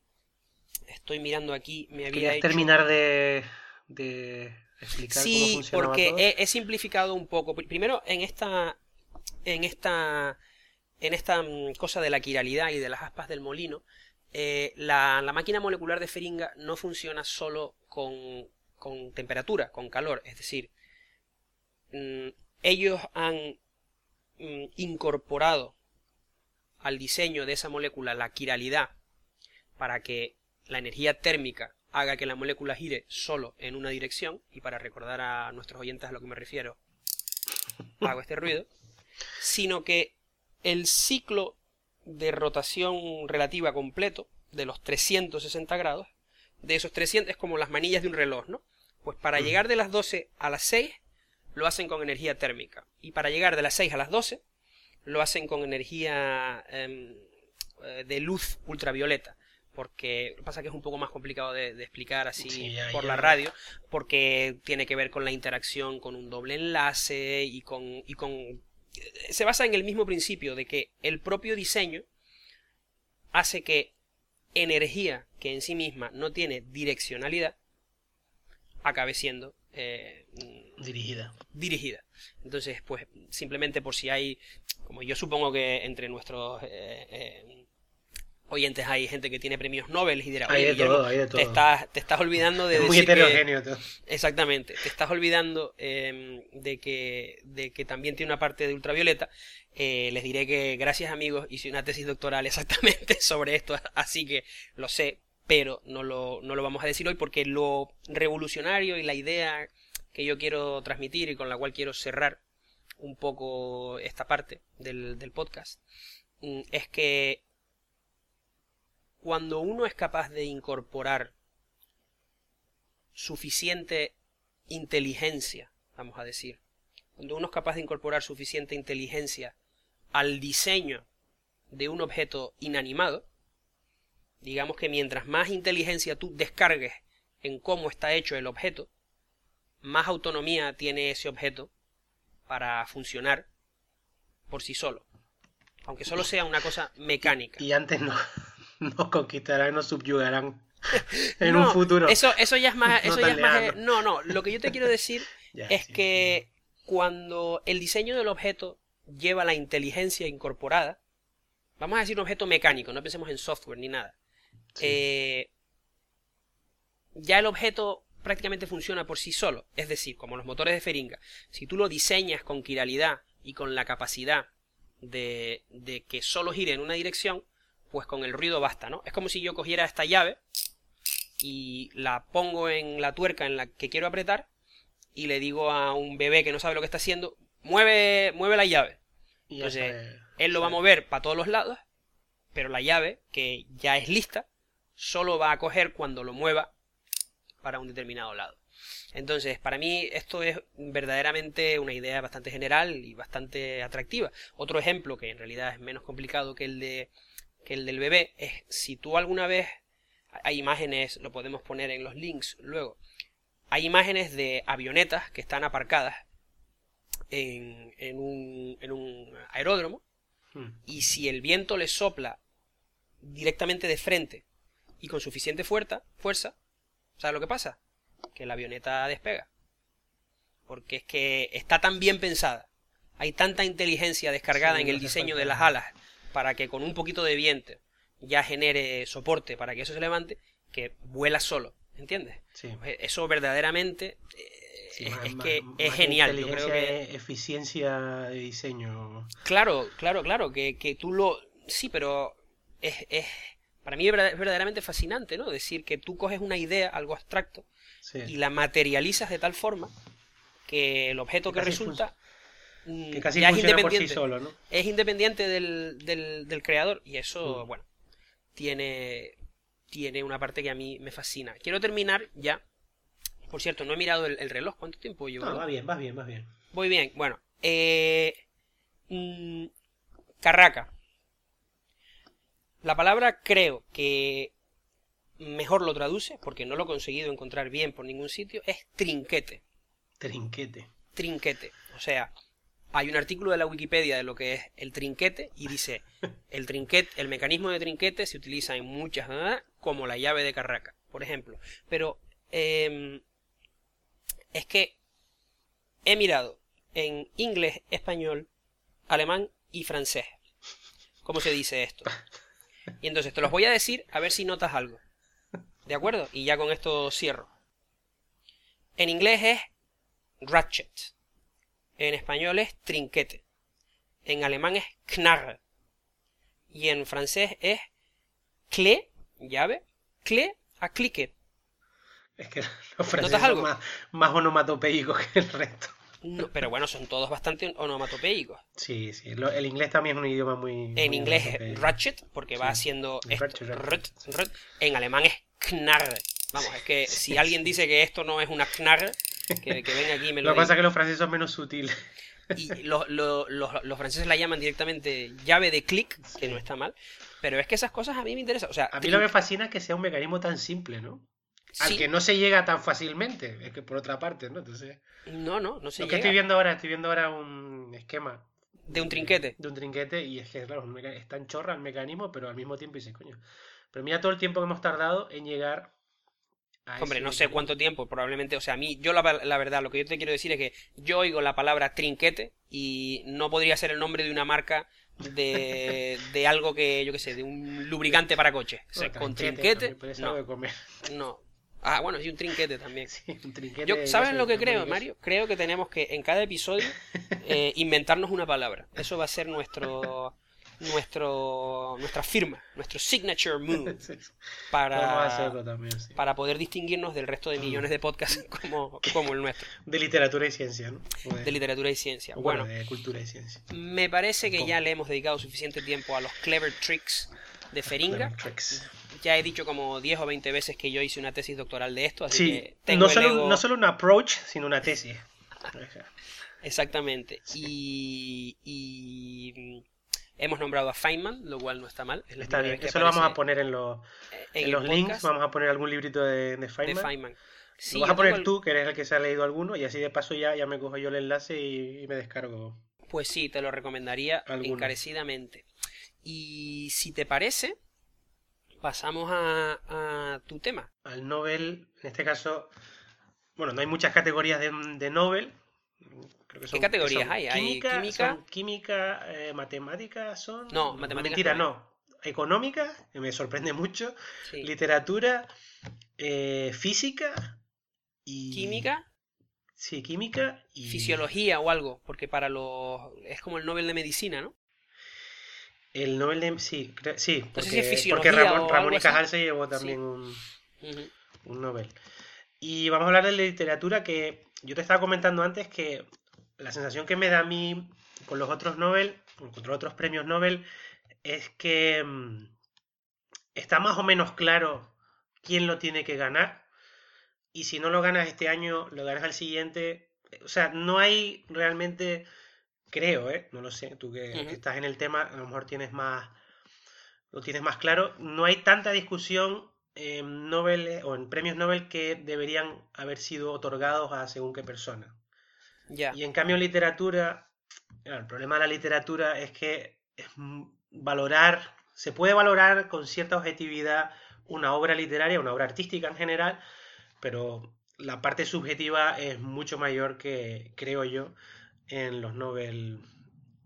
estoy mirando aquí, me había hecho... terminar de, de explicar sí, cómo funciona porque he, he simplificado un poco. Primero, en esta en esta en esta mm, cosa de la quiralidad y de las aspas del molino, eh, la, máquina molecular de Feringa no funciona solo con, con temperatura, con calor. Es decir, mm, ellos han mm, incorporado al diseño de esa molécula la quiralidad para que la energía térmica haga que la molécula gire solo en una dirección, y para recordar a nuestros oyentes a lo que me refiero, hago este ruido, sino que el ciclo de rotación relativa completo de los 360 grados, de esos 300 es como las manillas de un reloj, ¿no? Pues para llegar de las 12 a las 6 lo hacen con energía térmica. Y para llegar de las 6 a las 12 lo hacen con energía em, eh, de luz ultravioleta. Porque pasa que es un poco más complicado de, explicar así por la radio, porque tiene que ver con la interacción con un doble enlace y con, y con se basa en el mismo principio de que el propio diseño hace que energía que en sí misma no tiene direccionalidad acabe siendo eh, dirigida. Dirigida. Entonces, pues simplemente por si hay, como yo supongo que entre nuestros eh, eh, oyentes hay gente que tiene premios Nobel y dirá, hay de todo, hay de todo. Te, estás, te estás olvidando de... muy heterogéneo todo. Exactamente, te estás olvidando em, de, que, de que también tiene una parte de ultravioleta. les diré que, gracias amigos, hice una tesis doctoral exactamente sobre esto, así que lo sé, pero no lo, no lo vamos a decir hoy porque lo revolucionario y la idea que yo quiero transmitir y con la cual quiero cerrar un poco esta parte del, del podcast mm, es que cuando uno es capaz de incorporar suficiente inteligencia, vamos a decir, cuando uno es capaz de incorporar suficiente inteligencia al diseño de un objeto inanimado, digamos que mientras más inteligencia tú descargues en cómo está hecho el objeto, más autonomía tiene ese objeto para funcionar por sí solo. Aunque solo sea una cosa mecánica. Y antes no, nos conquistarán, nos subyugarán en un futuro. Eso, eso ya es más. Eso no, ya es más no, no. Lo que yo te quiero decir es que cuando el diseño del objeto lleva la inteligencia incorporada, vamos a decir un objeto mecánico, no pensemos en software ni nada. Eh, ya el objeto prácticamente funciona por sí solo. Es decir, como los motores de Feringa, si tú lo diseñas con quiralidad y con la capacidad de, de que solo gire en una dirección, pues con el ruido basta, ¿no? Es como si yo cogiera esta llave y la pongo en la tuerca en la que quiero apretar y le digo a un bebé que no sabe lo que está haciendo, mueve, mueve la llave. Entonces, él lo va a mover para todos los lados, pero la llave, que ya es lista, solo va a coger cuando lo mueva para un determinado lado. Entonces, para mí esto es verdaderamente una idea bastante general y bastante atractiva. Otro ejemplo, que en realidad es menos complicado que el, de, que el del bebé, es si tú alguna vez, hay imágenes, lo podemos poner en los links luego, hay imágenes de avionetas que están aparcadas en, en, un, en un aeródromo hmm. y si el viento le sopla directamente de frente y con suficiente fuerza, fuerza, ¿sabes lo que pasa? Que la avioneta despega. Porque es que está tan bien pensada, hay tanta inteligencia descargada en el diseño de las alas para que con un poquito de viento ya genere soporte para que eso se levante, que vuela solo, ¿entiendes? Pues eso verdaderamente eh, es, que es genial. Yo creo que eficiencia de diseño. Claro, claro, claro, que, que tú lo sí, pero es, es para mí es verdaderamente fascinante, ¿no? Decir que tú coges una idea, algo abstracto, y la materializas de tal forma que el objeto que, resulta que casi es independiente, solo, ¿no? Es independiente del, del, creador y eso, mm. bueno, tiene, tiene una parte que a mí me fascina. Quiero terminar ya. Por cierto, no he mirado el, reloj. ¿Cuánto tiempo llevo? No, va bien, va bien, va bien. Voy bien. Bueno, eh, mm, Carraca. La palabra creo que mejor lo traduce, porque no lo he conseguido encontrar bien por ningún sitio, es trinquete. Trinquete. Trinquete. O sea, hay un artículo de la Wikipedia de lo que es el trinquete y dice, el trinquete, el mecanismo de trinquete se utiliza en muchas, como la llave de carraca, por ejemplo. Pero em, es que he mirado en inglés, español, alemán y francés. ¿Cómo se dice esto? Y entonces te los voy a decir a ver si notas algo. ¿De acuerdo? Y ya con esto cierro. En inglés es ratchet. En español es trinquete. En alemán es knarre. Y en francés es clé, llave, clé a clique. Es que los franceses son más, más onomatopeicos que el resto pero bueno, son todos bastante onomatopeicos. Sí, sí. el inglés también es un idioma muy. En inglés es ratchet, porque va haciendo. En alemán es knarr. Vamos, es que si alguien dice que esto no es una knarr, que, venga aquí y me lo. Lo que pasa es que los franceses son menos sutiles. Y los, franceses la llaman directamente llave de clic, que no está mal. Pero es que esas cosas a mí me interesan. O sea, a mí lo que me fascina es que sea un mecanismo tan simple, ¿no? al que no se llega tan fácilmente, es que por otra parte, ¿no? Entonces, no, no, no se lo que estoy viendo ahora, estoy viendo ahora un esquema de un trinquete. De un trinquete y es que, claro, es tan chorra el mecanismo, pero al mismo tiempo dices, coño, Pero mira todo el tiempo que hemos tardado en llegar a Hombre, no sé cuánto tiempo, probablemente, o sea, a mí, yo la, la, verdad, lo que yo te quiero decir es que yo oigo la palabra trinquete y no podría ser el nombre de una marca de, de algo que, yo qué sé, de un lubricante para coche. O sea, con trinquete. No, no, Ah, bueno, sí, un trinquete también. Sí, un trinquete Yo, ¿Saben lo que creo, Mario? Creo que tenemos que en cada episodio eh, inventarnos una palabra. Eso va a ser nuestro nuestro nuestra firma, nuestro signature move para, para poder distinguirnos del resto de millones de podcasts como, como el nuestro. De literatura y ciencia, ¿no? De, literatura y ciencia. Bueno, de cultura y ciencia. Me parece que ya le hemos dedicado suficiente tiempo a los clever tricks de Feringa. Ya he dicho como 10 o 20 veces que yo hice una tesis doctoral de esto, así que tengo no, solo, no solo un approach, sino una tesis. Exactamente. Y, y Hemos nombrado a Feynman, lo cual no está mal. está bien, eso lo vamos a poner en, los, en, los links. Vamos a poner algún librito de, de Feynman. lo vas a poner tú, que eres el que se ha leído alguno, y así de paso ya, ya me cojo yo el enlace y, me descargo. Pues sí, te lo recomendaría encarecidamente. Y si te parece, pasamos a, a, tu tema. Al Nobel, en este caso, bueno, no hay muchas categorías de, de Nobel, ¿Qué categorías hay? Química, química, química eh, matemática son. No, matemáticas. Mentira, no. Económica, que me sorprende mucho. Literatura, eh, física y. Química. Sí, química y. Fisiología o algo, porque para los. Es como el Nobel de Medicina, ¿no? El Nobel de. Sí, sí porque, Ramón, y Cajal se llevó también un, un Nobel. Y vamos a hablar de literatura que yo te estaba comentando antes que la sensación que me da a mí con los otros Nobel, con otros premios Nobel, es que mm, está más o menos claro quién lo tiene que ganar. Y si no lo ganas este año, lo ganas al siguiente. O sea, no hay realmente, creo, ¿eh? no lo sé, tú que, estás en el tema, a lo mejor tienes más, lo tienes más claro. No hay tanta discusión en Nobel o en premios Nobel que deberían haber sido otorgados a según qué persona. Y en cambio en literatura, el problema de la literatura es que es valorar, se puede valorar con cierta objetividad una obra literaria, una obra artística en general, pero la parte subjetiva es mucho mayor que, creo yo, en los Nobel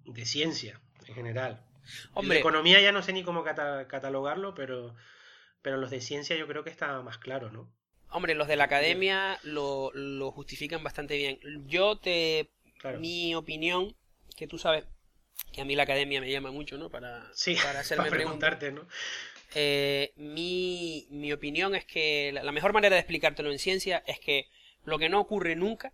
de ciencia en general. Hombre, de economía ya no sé ni cómo catalogarlo, pero, pero los de ciencia yo creo que está más claro, ¿no? Hombre, los de la academia lo, justifican bastante bien. Yo te... Mi opinión, que tú sabes que a mí la academia me llama mucho, ¿no? Para, para hacerme preguntarte, ¿no? Eh, mi, mi, opinión es que la, mejor manera de explicártelo en ciencia es que lo que no ocurre nunca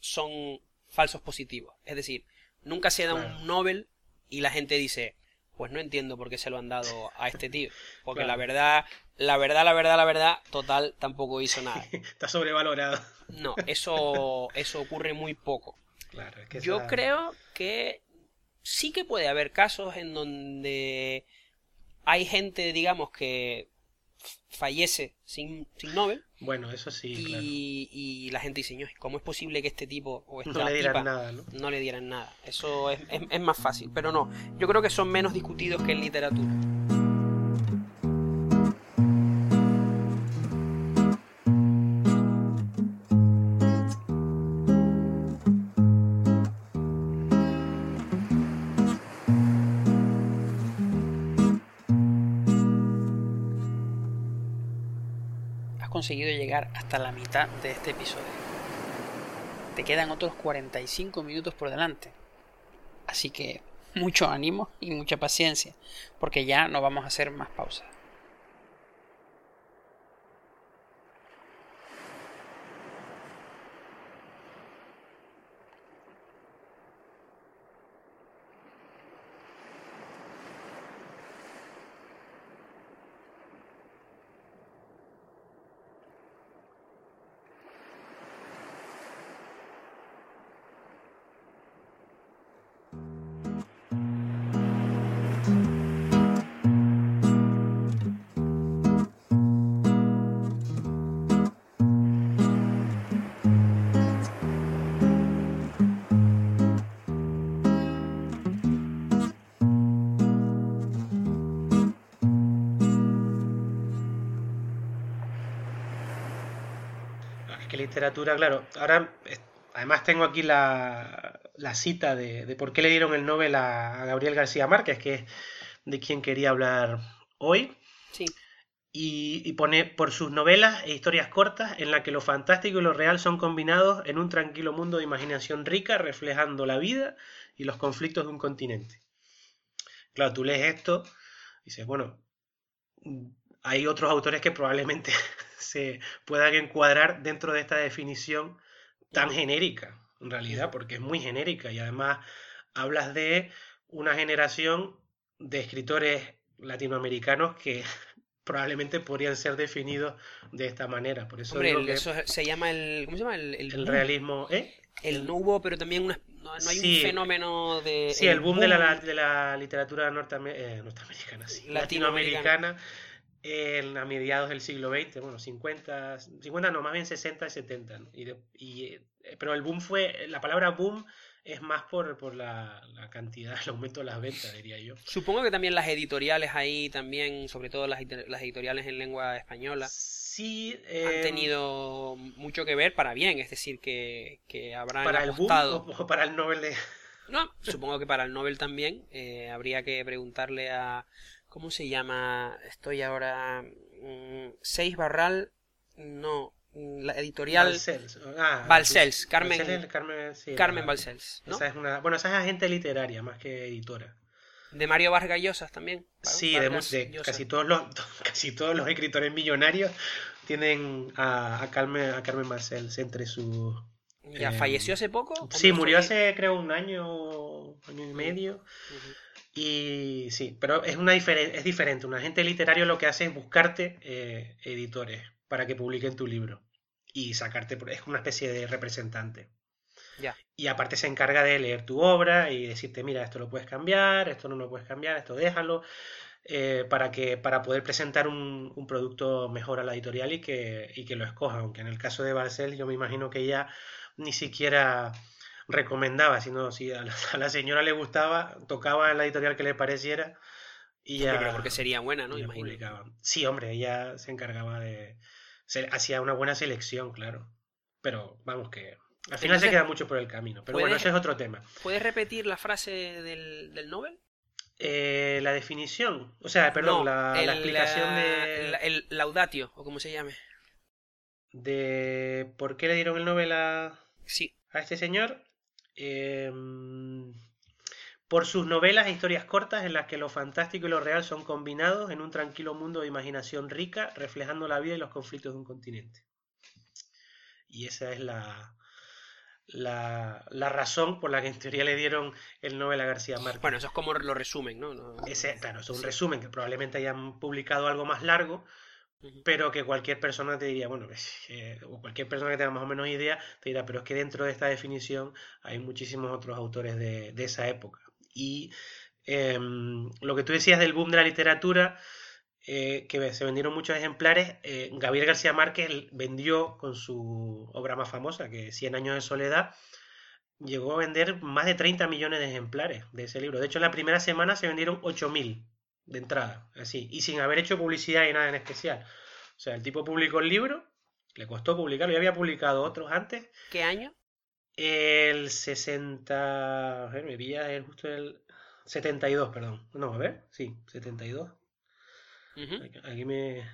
son falsos positivos. Es decir, nunca se da un Nobel y la gente dice, pues no entiendo por qué se lo han dado a este tío. Porque la verdad, la verdad, la verdad, la verdad, total, tampoco hizo nada. Está sobrevalorado. No, eso, eso ocurre muy poco. Claro, es que Yo creo que sí que puede haber casos en donde hay gente, digamos, que fallece sin, sin Nobel. Bueno, eso sí. Y, y la gente dice, ¿cómo es posible que este tipo o esta no le dieran nada, ¿no? no le dieran nada? Eso es, es, es más fácil. Pero no, yo creo que son menos discutidos que en literatura. Conseguido llegar hasta la mitad de este episodio. Te quedan otros 45 minutos por delante. Así que mucho ánimo y mucha paciencia, porque ya no vamos a hacer más pausas. Literatura, claro. Ahora, además tengo aquí la, cita de, por qué le dieron el Nobel a, Gabriel García Márquez, que es de quien quería hablar hoy. Sí. Y, y, pone por sus novelas e historias cortas en las que lo fantástico y lo real son combinados en un tranquilo mundo de imaginación rica, reflejando la vida y los conflictos de un continente. Claro, tú lees esto y dices, bueno, hay otros autores que probablemente se puedan encuadrar dentro de esta definición tan genérica, en realidad, porque es muy genérica y además hablas de una generación de escritores latinoamericanos que probablemente podrían ser definidos de esta manera. Por eso, Hombre, eso se llama el. ¿Cómo se llama? El, realismo. ¿eh? El no hubo, pero también una, no, hay un fenómeno de. Sí, el boom, De, la, de, la, literatura eh, norteamericana, sí, latinoamericana en, a mediados del siglo XX, bueno, 50, 50 no, más bien 60 y 70. Y, eh, pero el boom fue, la palabra boom es más por, por la, cantidad, el aumento de las ventas, diría yo. Supongo que también las editoriales ahí, también, sobre todo las, las editoriales en lengua española, sí, han em, tenido mucho que ver para bien, es decir, que, que habrán ¿Para el boom o, para el Nobel de...? No, supongo que para el Nobel también. Eh, habría que preguntarle a ¿Cómo se llama? Estoy ahora. Mm, Seis Barral. No. La editorial. Balcells. Ah, Carmen. Carmen, Carmen Balcells. Esa es una, bueno, esa es agente literaria más que editora. De Mario Vargas Llosa también. Sí, de, casi, todos los, casi todos los escritores millonarios tienen a, Carmen, a Carmen Balcells entre sus. ¿Ya falleció hace poco? Sí, murió hace creo un año, año y medio. Y sí, pero es, una es diferente. Un agente literario lo que hace es buscarte eh, editores para que publiquen tu libro y sacarte, es una especie de representante. Y aparte se encarga de leer tu obra y decirte, mira, esto lo puedes cambiar, esto no lo puedes cambiar, esto déjalo, eh, para, que, para poder presentar un, un, producto mejor a la editorial y que, y que lo escoja. Aunque en el caso de Barcel yo me imagino que ya ni siquiera recomendaba, sino si a la, señora le gustaba, tocaba en la editorial que le pareciera y ya... porque sería buena, ¿no? Sí, hombre, ella se encargaba de... Se, hacía una buena selección, claro. Pero vamos que... Al final se queda mucho por el camino. Pero bueno, ese es otro tema. ¿Puedes repetir la frase del, del Nobel? Eh, la definición, o sea, perdón, la, explicación de... El, laudatio, o como se llame. De por qué le dieron el Nobel a... Sí. a este señor. Em, por sus novelas e historias cortas en las que lo fantástico y lo real son combinados en un tranquilo mundo de imaginación rica, reflejando la vida y los conflictos de un continente. Y esa es la, la, razón por la que en teoría le dieron el Nobel a García Márquez. Bueno, eso es como lo resumen, ¿no? Ese, claro, es un resumen, que probablemente hayan publicado algo más largo, pero que cualquier persona te diría, bueno, o cualquier persona que tenga más o menos idea, te dirá, pero es que dentro de esta definición hay muchísimos otros autores de, esa época. Y em, lo que tú decías del boom de la literatura, eh, que se vendieron muchos ejemplares, eh, Gabriel García Márquez vendió con su obra más famosa, que es Cien años de soledad, llegó a vender más de 30 millones de ejemplares de ese libro. De hecho, en la primera semana se vendieron 8.000 de entrada, así, y sin haber hecho publicidad y nada en especial. O sea, el tipo publicó el libro, le costó publicarlo, ya había publicado otros antes. ¿Qué año? El 60, a ver, me pilla el justo el 72, perdón. No, a ver, sí, 72. aquí, me...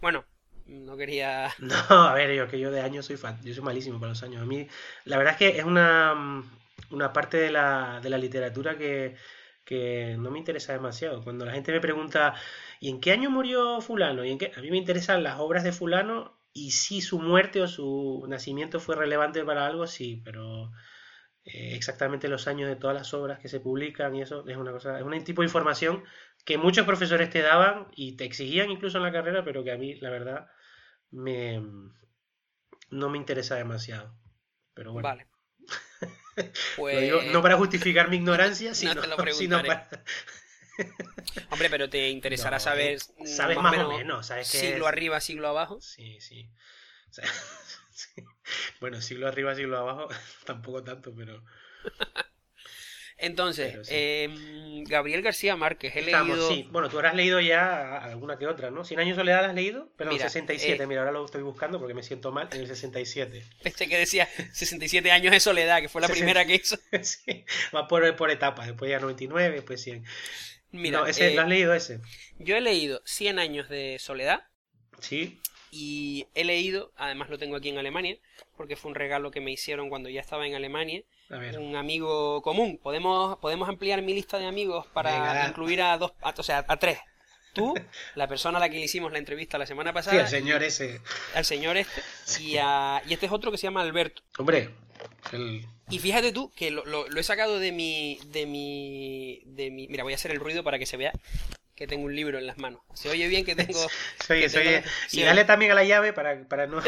Bueno, no quería... No, a ver, yo que yo de años soy fan, yo soy malísimo para los años. A mí, la verdad es que es una, una parte de la, de la literatura que que no me interesa demasiado. Cuando la gente me pregunta, ¿y en qué año murió fulano? ¿Y en qué? A mí me interesan las obras de fulano y si su muerte o su nacimiento fue relevante para algo, sí, pero eh, exactamente los años de todas las obras que se publican y eso es una cosa, es un tipo de información que muchos profesores te daban y te exigían incluso en la carrera, pero que a mí, la verdad, me, no me interesa demasiado. Pero bueno. Vale. Pues... no para justificar mi ignorancia, sino, para... Hombre, pero te interesará saber. Sabes más, o menos, ¿sabes Siglo arriba, siglo abajo. Sí, sí. Bueno, siglo arriba, siglo abajo, tampoco tanto, pero. Entonces, em, Gabriel García Márquez. He leído... sí. Bueno, tú habrás leído ya alguna que otra, ¿no? ¿Cien años de soledad has leído? Pero en el 67, eh, mira, ahora lo estoy buscando porque me siento mal, en el 67. Este que decía 67 años de soledad, que fue la primera que hizo. sí, va por, por etapas, después ya 99, después 100. Mira, ese, ¿lo has eh, leído ese? Yo he leído 100 años de soledad. Sí. Y he leído, además lo tengo aquí en Alemania, porque fue un regalo que me hicieron cuando ya estaba en Alemania. Un amigo común. Podemos, podemos ampliar mi lista de amigos para incluir a dos, o sea, a tres. Tú, la persona a la que le hicimos la entrevista la semana pasada. Sí, al señor ese. Al señor este. Y, a, y este es otro que se llama Alberto. Hombre, y fíjate tú que lo, lo, he sacado de mi, de mi. de mi. Mira, voy a hacer el ruido para que se vea que tengo un libro en las manos. Se oye bien que tengo. se oye, se oye. Y dale también a la llave para, para no. o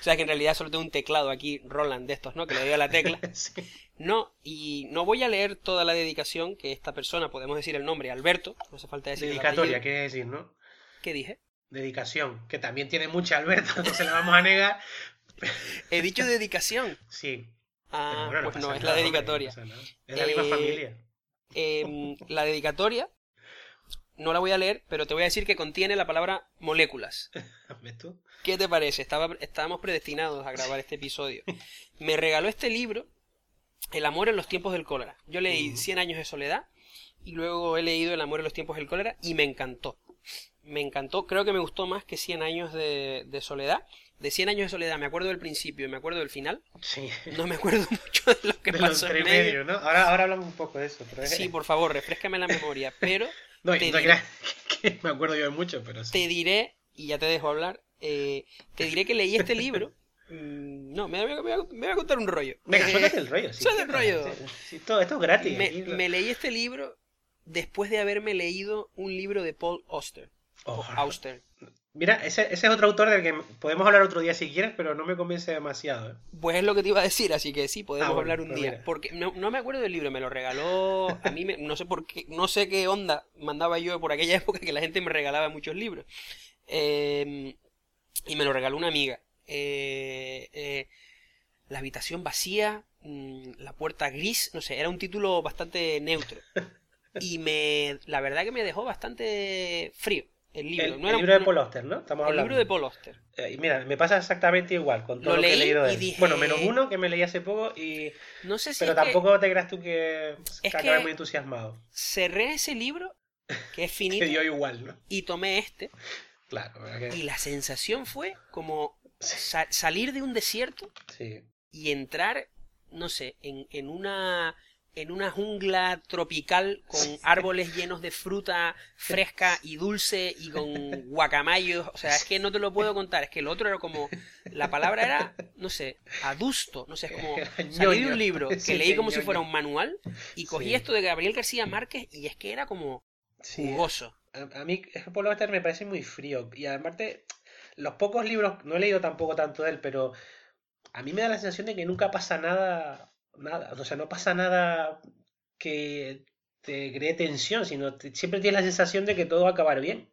sea que en realidad solo tengo un teclado aquí, Roland, de estos, ¿no? Que le doy a la tecla. No, y no voy a leer toda la dedicación que esta persona, podemos decir el nombre, Alberto, no hace falta decir. Dedicatoria, ¿qué decir, no? ¿Qué dije? Dedicación, que también tiene mucha Alberto, no se la vamos a negar. He dicho dedicación. Sí. Ah, pues no, es la dedicatoria. es la misma eh, familia. Em, la dedicatoria no la voy a leer, pero te voy a decir que contiene la palabra moléculas. ¿Qué te parece? Estaba, estábamos predestinados a grabar este episodio. Me regaló este libro, El amor en los tiempos del cólera. Yo leí Cien años de soledad y luego he leído El amor en los tiempos del cólera y me encantó. Me encantó, creo que me gustó más que Cien años de, soledad. De Cien años de soledad me acuerdo del principio y me acuerdo del final. Sí. No me acuerdo mucho de lo que pasó en medio. ¿no? Ahora, ahora hablamos un poco de eso. Sí, por favor, refrescame la memoria. Pero no, te diré, que me acuerdo yo de mucho, pero sí. Te diré, y ya te dejo hablar, eh, te diré que leí este libro. Mm, no, me, me, voy a contar un rollo. Venga, eh, el rollo. Sí, el rollo. todo, esto es gratis. Me, leí este libro después de haberme leído un libro de Paul Auster. Oh, Auster. Mira, ese, ese, es otro autor del que podemos hablar otro día si quieres, pero no me convence demasiado. ¿eh? Pues es lo que te iba a decir, así que sí, podemos ah, hablar un pues día. Porque no, no, me acuerdo del libro, me lo regaló a mí, no sé por qué, no sé qué onda mandaba yo por aquella época que la gente me regalaba muchos libros. Em, y me lo regaló una amiga. Eh, eh, la habitación vacía, mm, la puerta gris, no sé, era un título bastante neutro. Y me, la verdad que me dejó bastante frío. El libro, el, libro de Paul ¿no? Estamos el libro de Paul Auster. Eh, mira, me pasa exactamente igual con todo lo, que he leído de Bueno, menos uno que me leí hace poco y. No sé si. Pero tampoco te creas tú que, es que muy entusiasmado. Cerré ese libro, que es finito. que dio igual, ¿no? Y tomé este. Claro, Y la sensación fue como salir de un desierto sí. y entrar, no sé, en, en una en una jungla tropical con árboles llenos de fruta fresca y dulce y con guacamayos. O sea, es que no te lo puedo contar. Es que el otro era como. La palabra era, no sé, adusto. No sé, es como. Salí de un libro que leí como si fuera un manual y cogí esto de Gabriel García Márquez y es que era como. jugoso. A, mí, por lo me parece muy frío. Y además, los pocos libros. No he leído tampoco tanto de él, pero. A mí me da la sensación de que nunca pasa nada nada, o sea, no pasa nada que te cree tensión, sino siempre tienes la sensación de que todo va a acabar bien.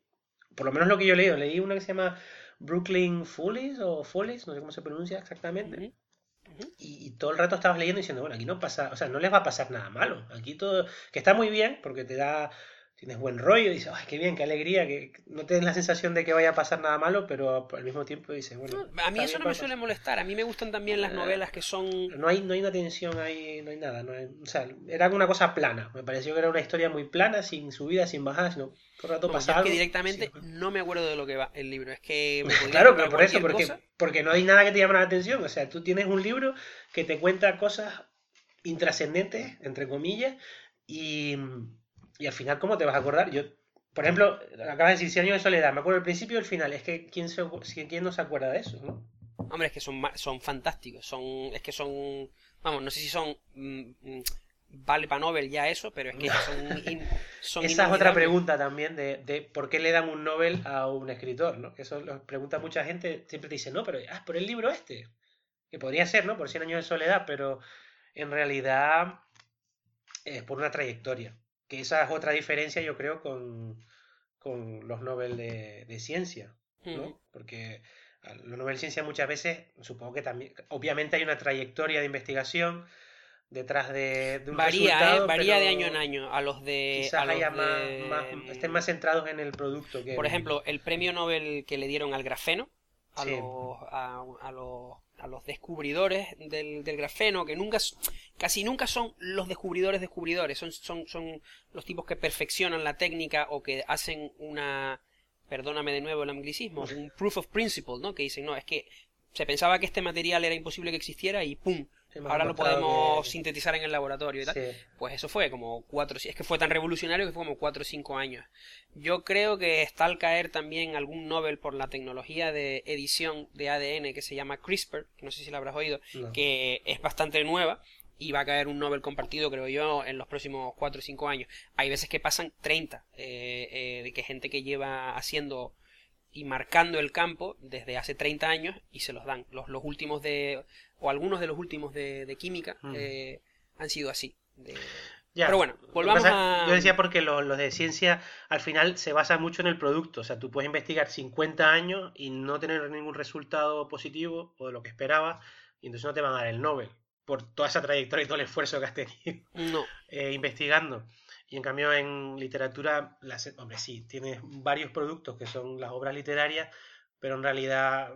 Por lo menos lo que yo he leído. Leí una que se llama Brooklyn Foolies o Follies, no sé cómo se pronuncia exactamente. y, y, todo el rato estabas leyendo diciendo, bueno, aquí no pasa, o sea, no les va a pasar nada malo. Aquí todo, que está muy bien porque te da tienes buen rollo, dices, ay, qué bien, qué alegría, que no tienes la sensación de que vaya a pasar nada malo, pero al mismo tiempo dices, bueno. a mí eso no me suele molestar, a mí me gustan también las novelas que son. No hay, no hay una tensión ahí, no hay nada. No o sea, era una cosa plana, me pareció que era una historia muy plana, sin subida, sin bajada, sino todo el rato pasaba. Es que directamente no me acuerdo de lo que va el libro, es que. claro, pero por eso, porque, porque no hay nada que te llame la atención, o sea, tú tienes un libro que te cuenta cosas intrascendentes, entre comillas, y y al final, ¿cómo te vas a acordar? Yo, por ejemplo, acabas de decir 100 años de soledad, me acuerdo del principio y el final. Es que ¿quién, se, ¿quién no se acuerda de eso, no? Hombre, es que son, son fantásticos. Son, es que son. Vamos, no sé si son. Mm, mm, vale para Nobel ya eso, pero es que son. Esa es otra pregunta también de, de, por qué le dan un Nobel a un escritor, ¿no? Que eso lo pregunta mucha gente. Siempre te dice, no, pero ah, por el libro este. Que podría ser, ¿no? Por 100 años de soledad, pero en realidad es por una trayectoria. Que esa es otra diferencia, yo creo, con, con los Nobel de, ciencia, ¿no? Porque los Nobel de ciencia muchas veces, supongo que también, obviamente hay una trayectoria de investigación, detrás de, un varía, ¿eh? varía de año en año a los de quizás haya Más, estén más centrados en el producto que por ejemplo el premio Nobel que le dieron al grafeno a, los, a, los a los descubridores del, del, grafeno, que nunca, casi nunca son los descubridores descubridores, son, son, son los tipos que perfeccionan la técnica o que hacen una, perdóname de nuevo el anglicismo, un proof of principle, ¿no? Que dicen, no, es que se pensaba que este material era imposible que existiera y ¡pum! Ahora lo podemos sintetizar en el laboratorio y tal. Pues eso fue como cuatro, es que fue tan revolucionario que fue como cuatro o cinco años. Yo creo que está al caer también algún Nobel por la tecnología de edición de ADN que se llama CRISPR, que no sé si la habrás oído, que es bastante nueva y va a caer un Nobel compartido, creo yo, en los próximos cuatro o cinco años. Hay veces que pasan 30, eh, eh, de que gente que lleva haciendo y marcando el campo desde hace 30 años y se los dan. Los, los últimos de, o algunos de los últimos de, química mm. eh, han sido así. Pero bueno, volvamos a... Yo decía porque los de ciencia al final se basa mucho en el producto. O sea, tú puedes investigar 50 años y no tener ningún resultado positivo o de lo que esperabas y entonces no te van a dar el Nobel por toda esa trayectoria y todo el esfuerzo que has tenido no. Eh, investigando. Y en cambio en literatura, hombre, sí, tienes varios productos que son las obras literarias, pero en realidad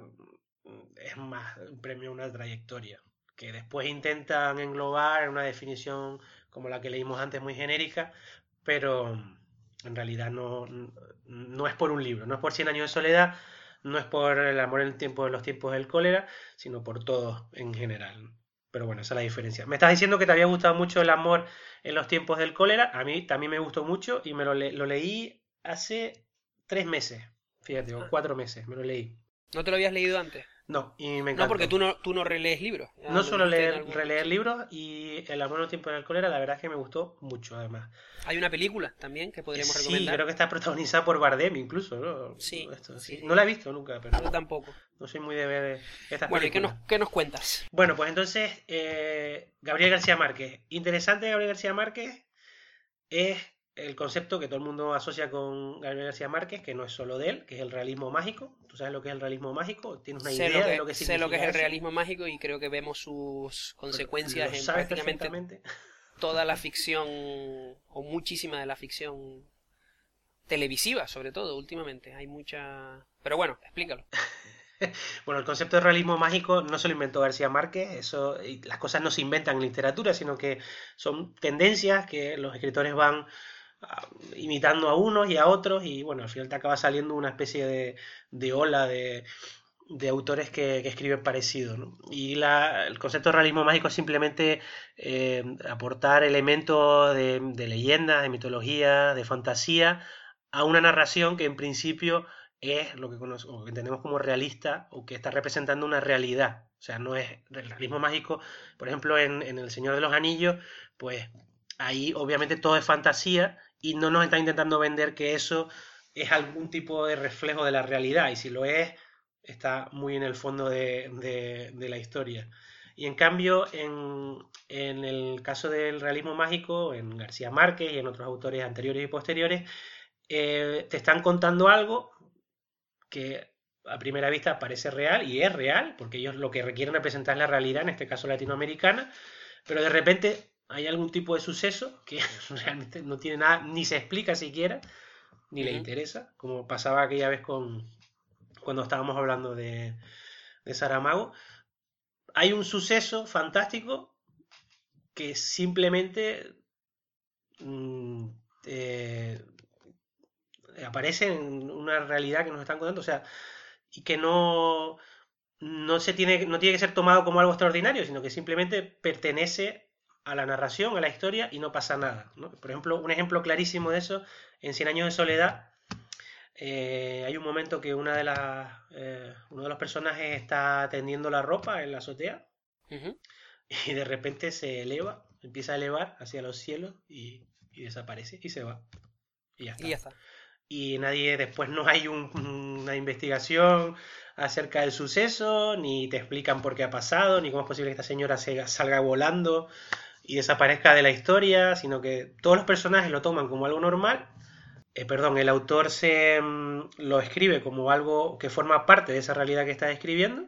mm, es más un premio una trayectoria, que después intentan englobar en una definición como la que leímos antes, muy genérica, pero en realidad no, no es por un libro, no es por Cien años de soledad, no es por el amor en el tiempo de los tiempos del cólera, sino por todo en general. Pero bueno, esa es la diferencia. Me estás diciendo que te había gustado mucho el amor en los tiempos del cólera. A mí también me gustó mucho y me lo, lo leí hace tres meses. Fíjate, o ah. cuatro meses, me lo leí. ¿No te lo habías leído antes? No, y me encanta. No, porque tú no, tú no relees libros. No suelo leer, releer libros y El amor en los tiempos del cólera, la verdad es que me gustó mucho, además. Hay una película también que podríamos recomendar. Sí, creo que está protagonizada por Bardem incluso, ¿no? Sí, No la he visto nunca, pero... Yo tampoco. No soy muy de ver estas Bueno, ¿y qué nos, qué nos cuentas? Bueno, pues entonces, eh, Gabriel García Márquez. Interesante Gabriel García Márquez es el concepto que todo el mundo asocia con Gabriel García Márquez, que no es solo de él, que es el realismo mágico. ¿Tú sabes lo que es el realismo mágico? ¿Tienes una idea de lo que significa Sé lo que es el realismo mágico y creo que vemos sus consecuencias en prácticamente toda la ficción, o muchísima de la ficción televisiva, sobre todo, últimamente. Hay mucha... Pero bueno, explícalo. bueno, el concepto de realismo mágico no se lo inventó García Márquez, eso, las cosas no se inventan en literatura, sino que son tendencias que los escritores van imitando a unos y a otros y bueno, al final te acaba saliendo una especie de, ola de, autores que, escriben parecido. Y el concepto de realismo mágico es simplemente eh, aportar elementos de, de leyenda, de mitología, de fantasía a una narración que en principio es lo que, conocemos, que entendemos como realista o que está representando una realidad. O sea, no es realismo mágico. Por ejemplo, en, en El Señor de los Anillos, pues ahí obviamente todo es fantasía y no nos está intentando vender que eso es algún tipo de reflejo de la realidad y si lo es, está muy en el fondo de, la historia. Y en cambio, en, el caso del realismo mágico, en García Márquez y en otros autores anteriores y posteriores, eh, te están contando algo que a primera vista parece real y es real, porque ellos lo que requieren representar es la realidad, en este caso latinoamericana, pero de repente hay algún tipo de suceso que realmente no tiene nada, ni se explica siquiera, ni le interesa, como pasaba aquella vez con cuando estábamos hablando de, de Saramago. Hay un suceso fantástico que simplemente mm, eh, aparece en una realidad que nos están contando, o sea, y que no, no se tiene, no tiene que ser tomado como algo extraordinario, sino que simplemente pertenece a la narración, a la historia y no pasa nada. Por ejemplo, un ejemplo clarísimo de eso, en Cien años de soledad, eh, hay un momento que una de las, eh, uno de los personajes está tendiendo la ropa en la azotea y de repente se eleva, empieza a elevar hacia los cielos y, desaparece y se va. Y ya está. Y nadie, después no hay una investigación acerca del suceso, ni te explican por qué ha pasado, ni cómo es posible que esta señora se, salga volando y desaparezca de la historia, sino que todos los personajes lo toman como algo normal. Eh, perdón, el autor se mm, lo escribe como algo que forma parte de esa realidad que está describiendo.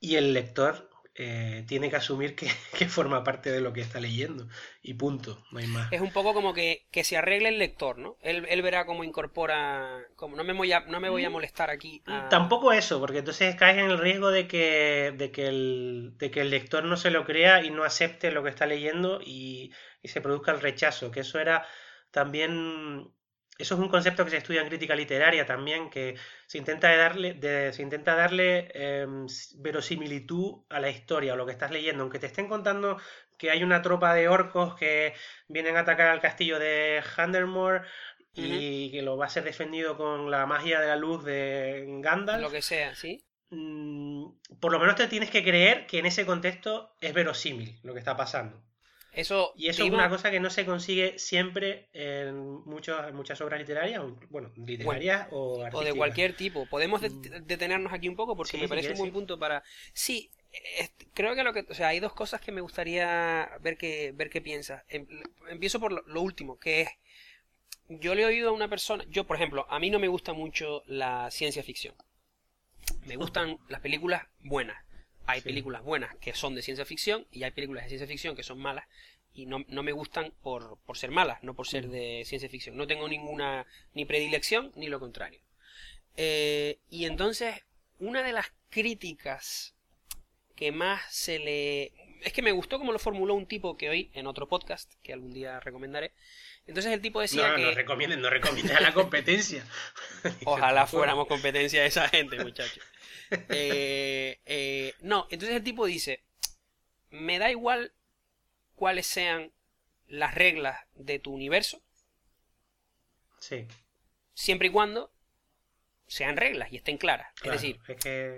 Y el lector eh, tiene que asumir que, forma parte de lo que está leyendo y punto, no hay más. Es un poco como que, que se arregle el lector, ¿no? Él, él verá cómo incorpora, como no me voy a, no me voy a mm, molestar aquí. Tampoco eso, porque entonces caes en el riesgo de que, de, que el, de que el lector no se lo crea y no acepte lo que está leyendo y, y se produzca el rechazo, que eso era también eso es un concepto que se estudia en crítica literaria también, que se intenta darle, se intenta darle em, verosimilitud a la historia o lo que estás leyendo. Aunque te estén contando que hay una tropa de orcos que vienen a atacar al castillo de Handermore y que lo va a ser defendido con la magia de la luz de Gandalf. Lo que sea, ¿sí? Mm, por lo menos te tienes que creer que en ese contexto es verosímil lo que está pasando y eso es una cosa que no se consigue siempre en, muchas obras literarias, bueno, literarias o artísticas. O de cualquier tipo. Podemos mm. detenernos aquí un poco porque me parece un buen punto para... Sí, creo que lo que... O sea, hay dos cosas que me gustaría ver que, ver qué piensas. Em, empiezo por lo, último, que es... Yo le he oído a una persona... Yo, por ejemplo, a mí no me gusta mucho la ciencia ficción. Me gustan las películas buenas hay películas buenas que son de ciencia ficción y hay películas de ciencia ficción que son malas y no, no me gustan por, por, ser malas, no por ser mm. de ciencia ficción. No tengo ninguna ni predilección ni lo contrario. Eh, y entonces, una de las críticas que más se le... Es que me gustó como lo formuló un tipo que hoy en otro podcast, que algún día recomendaré. Entonces el tipo decía no, que... No recomienden, no recomienden a la competencia. Ojalá fuéramos competencia de esa gente, muchachos. Eh, eh, no, entonces el tipo dice, me da igual cuáles sean las reglas de tu universo. Sí. Siempre y cuando sean reglas y estén claras. es decir,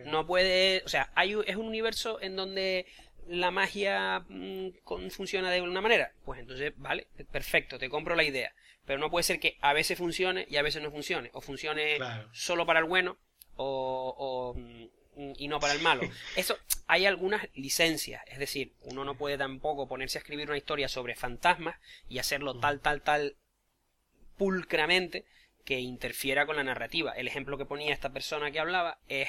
no puede, o sea, hay, es un universo en donde la magia mm, funciona de una manera. Pues entonces, vale, perfecto, te compro la idea. Pero no puede ser que a veces funcione y a veces no funcione. O funcione solo para el bueno o, mm, y no para el malo. Eso, hay algunas licencias, es decir, uno no puede tampoco ponerse a escribir una historia sobre fantasmas y hacerlo tal, tal, tal pulcramente que interfiera con la narrativa. El ejemplo que ponía esta persona que hablaba es,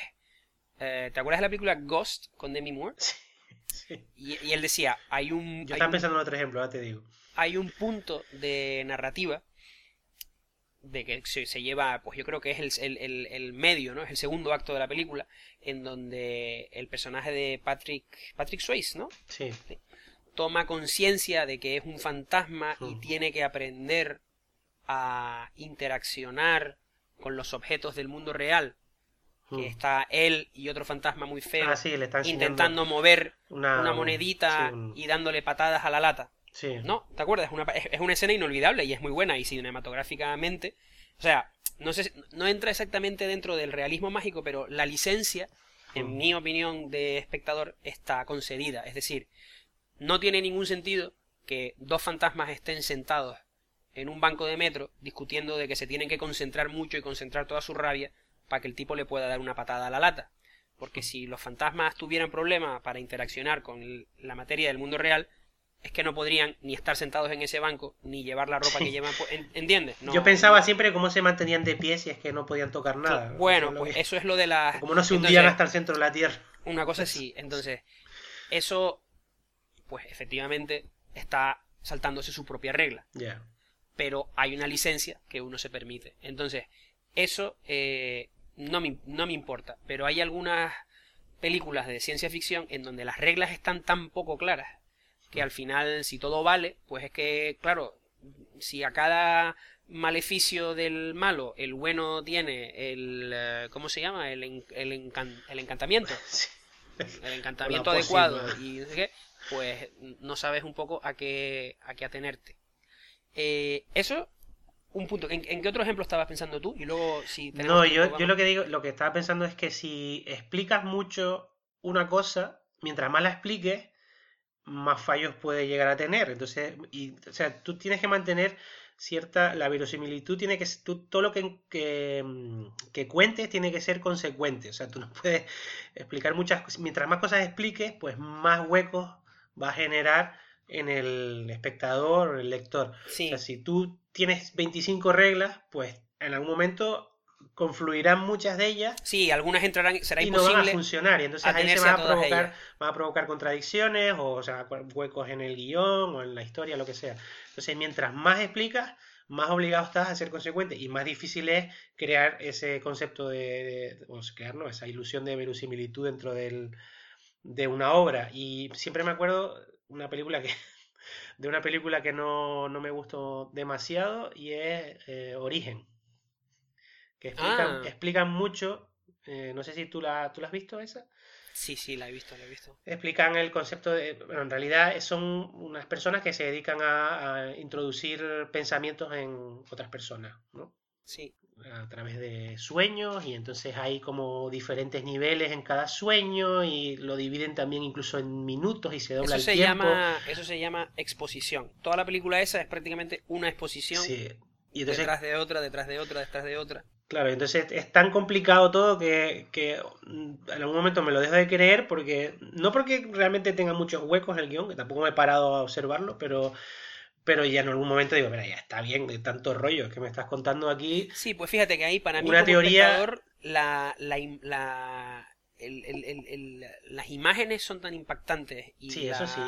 eh, ¿te acuerdas de la película Ghost con Demi Moore? Sí. Y, él decía, hay un... Yo estaba pensando en otro ejemplo, ya te digo. Hay un punto de narrativa de que se, lleva, pues yo creo que es el, el, el, medio, ¿no? Es el segundo acto de la película, en donde el personaje de Patrick, Patrick Swayze, ¿no? Sí. Toma conciencia de que es un fantasma y tiene que aprender a interaccionar con los objetos del mundo real. Que está él y otro fantasma muy feo ah, intentando mover una, monedita y dándole patadas a la lata. ¿No? ¿Te acuerdas? Es una, es una escena inolvidable y es muy buena y cinematográficamente. O sea, no, sé, no entra exactamente dentro del realismo mágico, pero la licencia, en mm. mi opinión de espectador, está concedida. Es decir, no tiene ningún sentido que dos fantasmas estén sentados en un banco de metro discutiendo de que se tienen que concentrar mucho y concentrar toda su rabia para que el tipo le pueda dar una patada a la lata. Porque si los fantasmas tuvieran problemas para interaccionar con la materia del mundo real, es que no podrían ni estar sentados en ese banco, ni llevar la ropa que llevan. ¿Entiendes? Yo pensaba siempre cómo se mantenían de pie si es que no podían tocar nada. Bueno, pues eso es lo de la... Como no se hundían hasta el centro de la Tierra. Una cosa así. Entonces, eso, pues efectivamente, está saltándose su propia regla. Pero hay una licencia que uno se permite. Entonces, eso eh, no, me, no me importa. Pero hay algunas películas de ciencia ficción en donde las reglas están tan poco claras que al final, si todo vale, pues es que, claro, si a cada maleficio del malo el bueno tiene el eh, ¿cómo se llama? el, el, el encantamiento. El encantamiento adecuado y pues no sabes un poco a qué a qué atenerte. Eh, eso un punto. ¿En, qué otro ejemplo estabas pensando tú y luego si no yo, yo lo que digo lo que estaba pensando es que si explicas mucho una cosa mientras más la expliques más fallos puede llegar a tener. Entonces, y, o sea, tú tienes que mantener cierta, la verosimilitud tiene que, tú, todo lo que, que, mm, que, cuentes tiene que ser consecuente. O sea, tú no puedes explicar muchas cosas. Mientras más cosas expliques, pues más huecos va a generar en el espectador el lector. O sea, si tú tienes 25 reglas, pues en algún momento confluirán muchas de ellas. Sí, algunas entrarán, será y imposible. no van a funcionar. Y entonces ahí se van a, provocar, a provocar contradicciones o, o sea, huecos en el guion o en la historia, lo que sea. Entonces, mientras más explicas, más obligado estás a ser consecuente y más difícil es crear ese concepto de, o crear ¿no? esa ilusión de verosimilitud dentro del, de una obra. Y siempre me acuerdo una película que de una película que no, me gustó demasiado y es eh, Origen. Que explican, ah. explican mucho. Eh, no sé si tú la, tú la has visto esa. Sí, sí, la he visto, la he visto. Explican el concepto de. Bueno, en realidad son unas personas que se dedican a, introducir pensamientos en otras personas, ¿no? Sí. A través de sueños, y entonces hay como diferentes niveles en cada sueño, y lo dividen también incluso en minutos y se dobla eso el se Llama, eso se llama exposición. Toda la película esa es prácticamente una exposición. Sí. Y detrás de otra, detrás de otra, detrás de otra. Claro, entonces es tan complicado todo que, que, en algún momento me lo dejo de creer porque no porque realmente tenga muchos huecos el guion, que tampoco me he parado a observarlo, pero pero ya en algún momento digo, mira, ya está bien de tanto rollo que me estás contando aquí. Sí, pues fíjate que ahí para mí una teoría la, la, la el, el, las imágenes son tan impactantes y sí, eso sí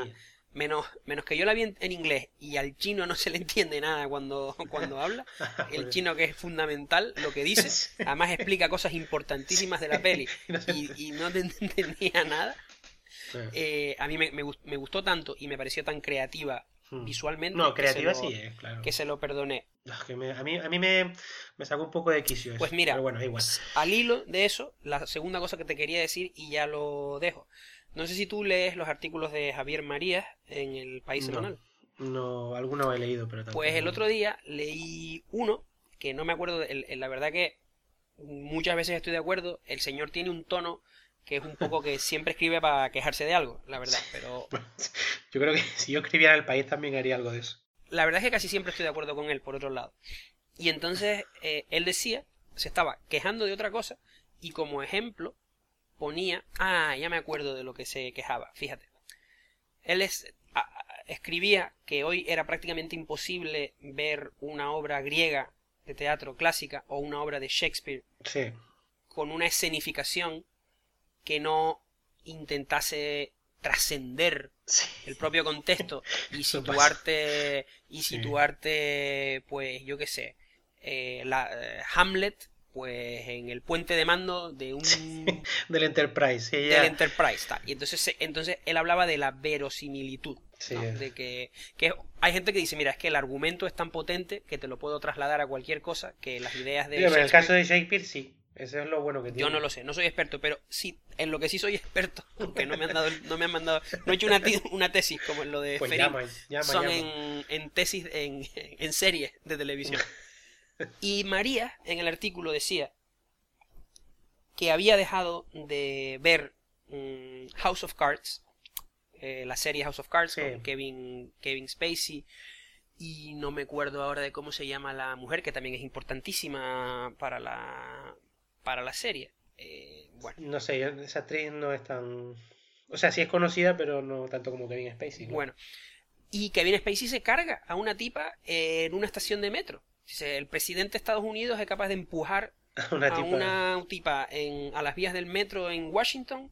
menos, menos que yo la vi en, inglés y al chino no se le entiende nada cuando, cuando habla, el chino que es fundamental lo que dice, además explica cosas importantísimas de la peli y, no te entendía nada. Eh, a mí me, me, gustó tanto y me pareció tan creativa hmm. visualmente. No, creativa sí es, claro. Que se lo perdoné. a mí, a mí me, me sacó un poco de quicio Pues mira, bueno, igual. al hilo de eso, la segunda cosa que te quería decir y ya lo dejo. No sé si tú lees los artículos de Javier Marías en el País Semanal. No, alguno he leído, pero Pues el otro día leí uno que no me acuerdo, la verdad que muchas veces estoy de acuerdo, el señor tiene un tono que es un poco que siempre escribe para quejarse de algo, la verdad, pero... yo creo que si yo escribiera el país también haría algo de eso. La verdad es que casi siempre estoy de acuerdo con él, por otro lado. Y entonces eh, él decía, se estaba quejando de otra cosa, y como ejemplo ponía, ah, ya me acuerdo de lo que se quejaba, fíjate. Él es, escribía que hoy era prácticamente imposible ver una obra griega de teatro clásica o una obra de Shakespeare con una escenificación que no intentase trascender el propio contexto y situarte y situarte pues yo qué sé eh, la, eh, Hamlet pues en el puente de mando de un del Enterprise del Enterprise y entonces entonces él hablaba de la verosimilitud de que, que, hay gente que dice mira es que el argumento es tan potente que te lo puedo trasladar a cualquier cosa que las ideas de en el caso de Shakespeare sí. Eso es lo bueno que tiene. yo no lo sé no soy experto pero sí en lo que sí soy experto aunque no me han dado no me han mandado no he hecho una, una tesis como en lo de pues son En, en tesis en, en series de televisión Y María en el artículo decía que había dejado de ver mm, House of Cards, eh, la serie House of Cards con Kevin, Kevin Spacey y no me acuerdo ahora de cómo se llama la mujer que también es importantísima para la para la serie. Eh, bueno. No sé, esa actriz no es tan... O sea, sí es conocida, pero no tanto como Kevin Spacey. Bueno. Y Kevin Spacey se carga a una tipa en una estación de metro el presidente de Estados Unidos es capaz de empujar a una tipa, en, a las vías del metro en Washington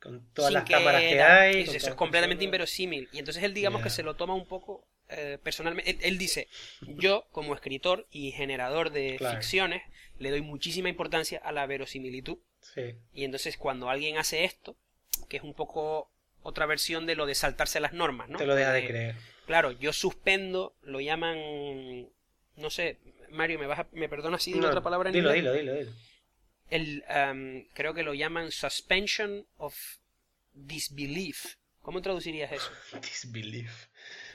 con todas las cámaras que hay. Eso, es completamente inverosímil. Y entonces él, digamos que se lo toma un poco eh, personalmente. Él, dice: Yo, como escritor y generador de ficciones, le doy muchísima importancia a la verosimilitud. Y entonces, cuando alguien hace esto, que es un poco otra versión de lo de saltarse las normas, ¿no? Te lo deja de creer. Claro, yo suspendo, lo llaman no sé, Mario, ¿me, vas me perdonas si digo otra palabra en dilo, Dilo, dilo, dilo. El, um, creo que lo llaman suspension of disbelief. ¿Cómo traducirías eso? Disbelief.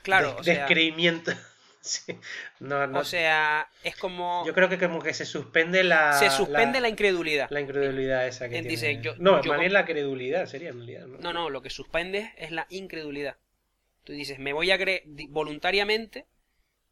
Claro, o sea, Descreimiento. Sí. No, no. O sea, es como. Yo creo que como que se suspende la. Se suspende la, incredulidad. La incredulidad esa que Dice, tiene. no, más bien la credulidad sería en realidad. ¿no? no, no, lo que suspende es la incredulidad. Tú dices, me voy a creer voluntariamente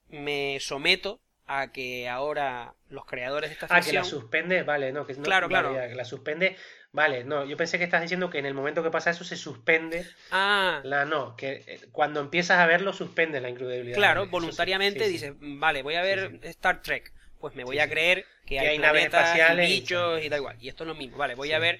me someto a que ahora los creadores de esta ficción... Ah, que la suspende, vale, no, que no, claro, claro. que la suspende, vale, no, yo pensé que estás diciendo que en el momento que pasa eso se suspende. Ah. La no, que eh, cuando empiezas a verlo suspende la incredulidad. Claro, voluntariamente dices, vale, voy a ver Star Trek. pues me voy a creer que, hay, naves espaciales, y bichos y, da igual. Y esto es lo mismo, vale, voy a ver,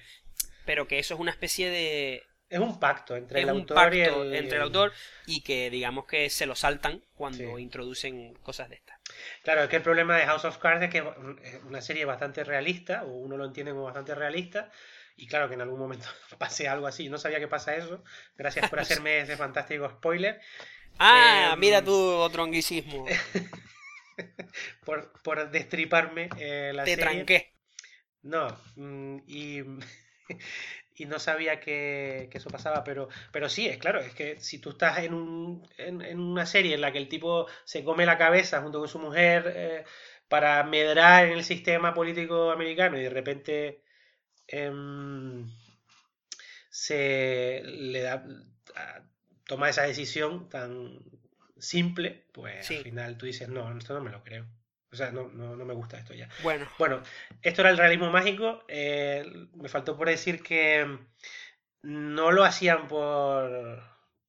pero que eso es una especie de es un pacto entre el autor y el... entre el autor y que digamos que se lo saltan cuando introducen cosas de estas. Claro, es que el problema de House of Cards es que es una serie bastante realista, o uno lo entiende como bastante realista, y claro que en algún momento pase algo así. no sabía que pasa eso. Gracias por hacerme ese fantástico spoiler. Ah, em, mira tu otro anglicismo. por, por destriparme eh, la Te tranqué. No, mm, y y no sabía que, eso pasaba, pero, pero sí, es claro, es que si tú estás en, un, en, una serie en la que el tipo se come la cabeza junto con su mujer eh, para medrar en el sistema político americano y de repente em, se le da toma esa decisión tan simple, pues al final tú dices, no, esto no me lo creo. O sea, no, no, no, me gusta esto ya. Bueno. Bueno, esto era el realismo mágico. Eh, me faltó por decir que no lo hacían por,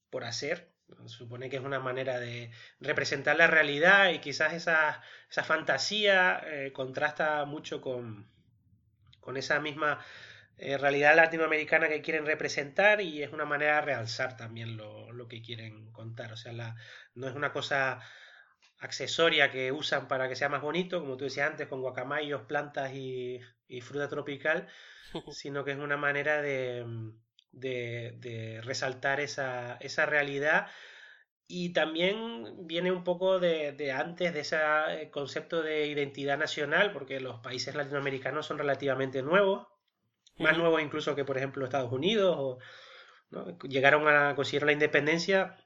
por hacer. Supone que es una manera de representar la realidad y quizás esa, esa fantasía eh, contrasta mucho con, con esa misma eh, realidad latinoamericana que quieren representar y es una manera de realzar también lo, lo que quieren contar. O sea, la, no es una cosa accesoria que usan para que sea más bonito, como tú decías antes, con guacamayos, plantas y, fruta tropical, sino que es una manera de, de, resaltar esa, esa, realidad. Y también viene un poco de, antes de ese eh, concepto de identidad nacional, porque los países latinoamericanos son relativamente nuevos, más nuevos incluso que, por ejemplo, Estados Unidos, o, llegaron a conseguir la independencia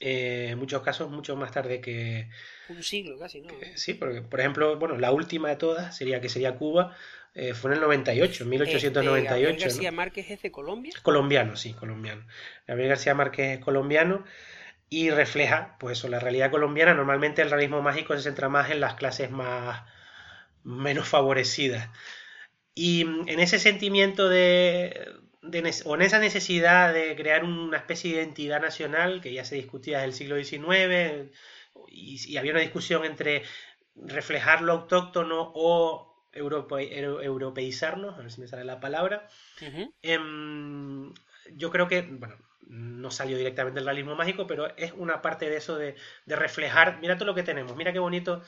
eh, en muchos casos mucho más tarde que... Un siglo casi, ¿no? sí, porque, por ejemplo, bueno, la última de todas sería que sería Cuba, eh, fue en el 98, 1898. Este, García Márquez es de Colombia? Colombiano, sí, colombiano. Gabriel García Márquez es colombiano y refleja, pues eso, la realidad colombiana. Normalmente el realismo mágico se centra más en las clases más menos favorecidas. Y en ese sentimiento de, o en esa necesidad de crear una especie de identidad nacional que ya se discutía desde el siglo XIX y, había una discusión entre reflejar lo autóctono o europeizarnos, a ver si me sale la palabra. Em, yo creo que, bueno, no salió directamente el realismo mágico, pero es una parte de eso de, de reflejar, mira todo lo que tenemos, mira qué bonito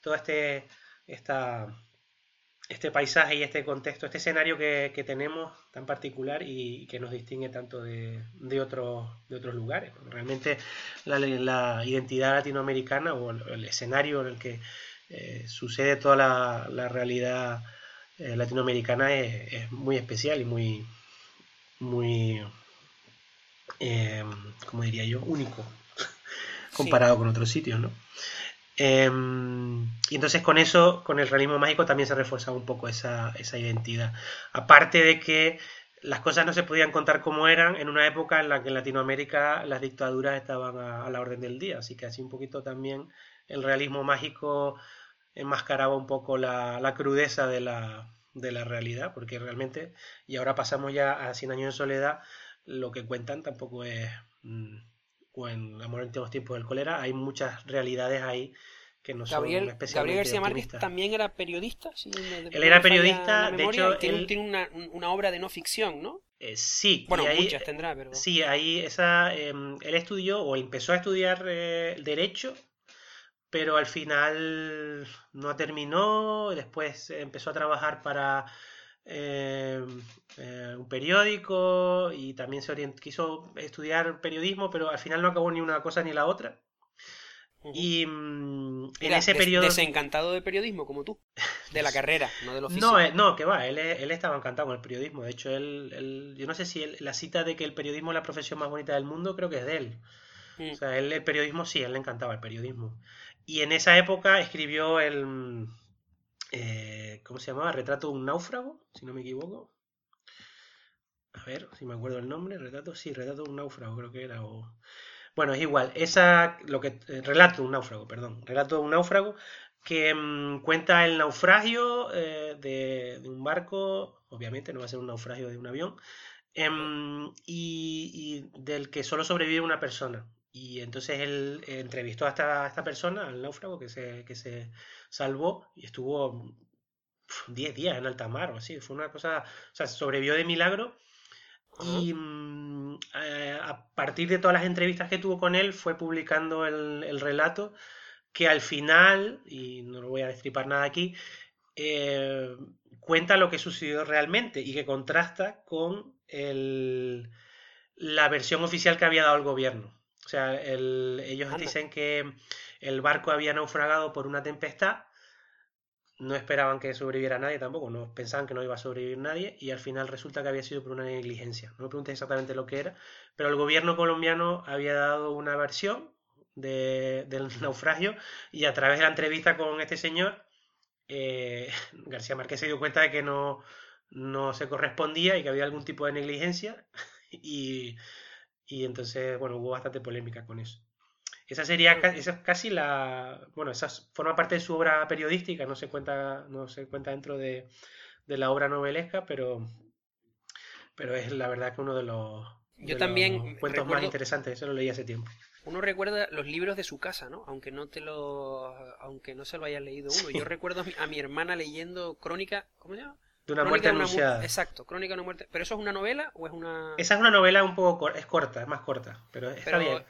todo este, esta, este paisaje y este contexto, este escenario que, tenemos tan particular y, que nos distingue tanto de, otros, de otros lugares. Realmente la, identidad latinoamericana o el, escenario en el que eh, sucede toda la, realidad eh, latinoamericana es, muy especial y muy, muy, eh, como diría yo, único comparado con otros sitios, ¿no? Em, y entonces con eso, con el realismo mágico también se refuerza un poco esa, identidad. Aparte de que las cosas no se podían contar como eran en una época en la que en Latinoamérica las dictaduras estaban a, la orden del día. Así que así un poquito también el realismo mágico enmascaraba un poco la, crudeza de la, de la, realidad, porque realmente, y ahora pasamos ya a 100 años de soledad, lo que cuentan tampoco es... Mm, o en Amor en tiempos del cólera, hay muchas realidades ahí que no son especialmente Gabriel García Márquez también era periodista. él era periodista, de hecho. Tiene, tiene una, obra de no ficción, ¿no? Eh, sí. Bueno, muchas tendrá, pero. Sí, ahí esa. Em, él estudió o empezó a estudiar eh, Derecho, pero al final no terminó. Después empezó a trabajar para eh, eh, un periódico y también se quiso estudiar periodismo, pero al final no acabó ni una cosa ni la otra. Y mm, en ese periodo. Desencantado de periodismo, como tú. De la carrera, no del oficio. No, eh, no, que va, él, él, estaba encantado con el periodismo. De hecho, él, yo no sé si la cita de que el periodismo es la profesión más bonita del mundo, creo que es de él. Mm. O sea, él, el periodismo, sí, él le encantaba el periodismo. Y en esa época escribió el, eh, ¿Cómo se llamaba? Retrato de un náufrago, si no me equivoco. A ver si me acuerdo el nombre. Retrato, sí, retrato de un náufrago, creo que era. Bueno, es igual. Esa, lo que, eh, relato de un náufrago, perdón. Relato de un náufrago que mm, cuenta el naufragio eh, de, un barco. Obviamente no va a ser un naufragio de un avión. Em, y, del que solo sobrevive una persona. y entonces él entrevistó a esta, esta persona, al náufrago que se, que se salvó y estuvo 10 días en alta mar o así. Fue una cosa, o sea, sobrevivió de milagro. Y mm, eh, a partir de todas las entrevistas que tuvo con él, fue publicando el, el relato que al final, y no lo voy a destripar nada aquí, eh, cuenta lo que sucedió realmente y que contrasta con el, la versión oficial que había dado el gobierno. O sea, ellos dicen que el barco había naufragado por una tempestad, no esperaban que sobreviviera nadie tampoco, no pensaban que no iba a sobrevivir nadie y al final resulta que había sido por una negligencia. No me pregunté exactamente lo que era, pero el gobierno colombiano había dado una versión del naufragio y a través de la entrevista con este señor, eh, García Márquez se dio cuenta de que no, no se correspondía y que había algún tipo de negligencia y, y entonces, bueno, hubo bastante polémica con eso. Esa sería esa es casi la. Bueno, esa forma parte de su obra periodística, no se cuenta, no se cuenta dentro de, de la obra novelesca, pero, pero es la verdad que uno de los, Yo también cuentos más interesantes, eso lo leí hace tiempo. Uno recuerda los libros de su casa, ¿no? Aunque no te lo, aunque no se lo haya leído uno. Yo recuerdo a mi, hermana leyendo Crónica, ¿cómo se llama? De una muerte anunciada. Exacto, Crónica de una muerte. ¿Pero eso es una novela o es una...? Esa es una novela un poco... es corta, es más corta, pero está bien.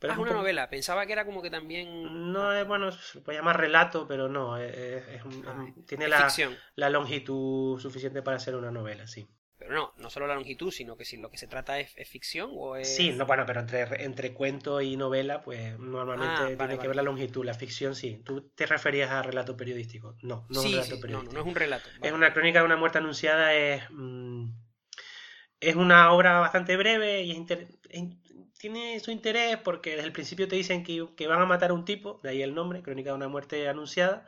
Pero ah, es una novela, pensaba que era como que también... No, es bueno, se puede llamar relato, pero no, es, ah, tiene la, la longitud suficiente para ser una novela, sí. Pero no, no solo la longitud, sino que si lo que se trata es, ficción o es... Sí, no, bueno, pero entre, entre cuento y novela, pues normalmente ah, tiene que ver la longitud. La ficción sí. ¿Tú te referías a relato periodístico? No, no es un relato periodístico. No, no, es un relato. Es una crónica de una muerte anunciada, es... Mm, es una obra bastante breve y tiene su interés porque desde el principio te dicen que, que, van a matar a un tipo, de ahí el nombre, Crónica de una muerte anunciada,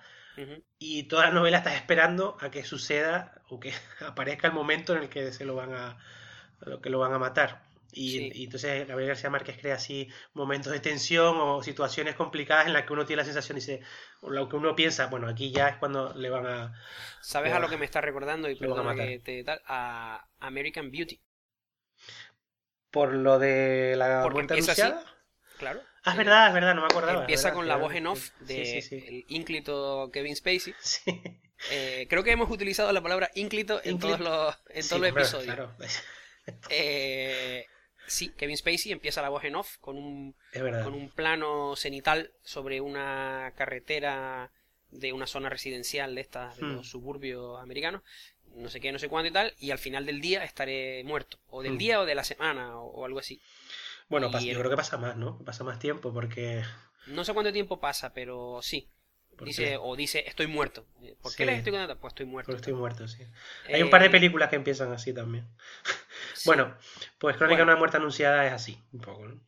y toda la novela estás esperando a que suceda o que aparezca el momento en el que se lo van a, lo que lo van a matar. Y, entonces Gabriel García Márquez crea así momentos de tensión o situaciones complicadas en las que uno tiene la sensación, dice, o lo que uno piensa, bueno, aquí ya es cuando le van a... ¿Sabes a lo que me está recordando? Y perdona que te tal, a American Beauty. ¿Por lo de la muerte anunciada? Claro. Ah, es verdad, es verdad, no me acordaba. Empieza con la voz en off de el ínclito Kevin Spacey. Eh, creo que hemos utilizado la palabra ínclito en todos los, en todos los episodios. Claro. Eh, sí, Kevin Spacey empieza la voz en off con un, con un plano cenital sobre una carretera de una zona residencial de estas, de hmm. los suburbios americanos, no sé qué, no sé cuánto y tal, y al final del día estaré muerto, o del día o de la semana, o algo así. Bueno, yo creo que pasa más, ¿no? Pasa más tiempo porque... No sé cuánto tiempo pasa, pero sí. Dice, o dice, estoy muerto. ¿Por qué les estoy contando? Pues estoy muerto. Estoy muerto, sí. Hay un par de eh, películas que empiezan así también. bueno, pues Crónica de una muerte anunciada es así, un poco, ¿no?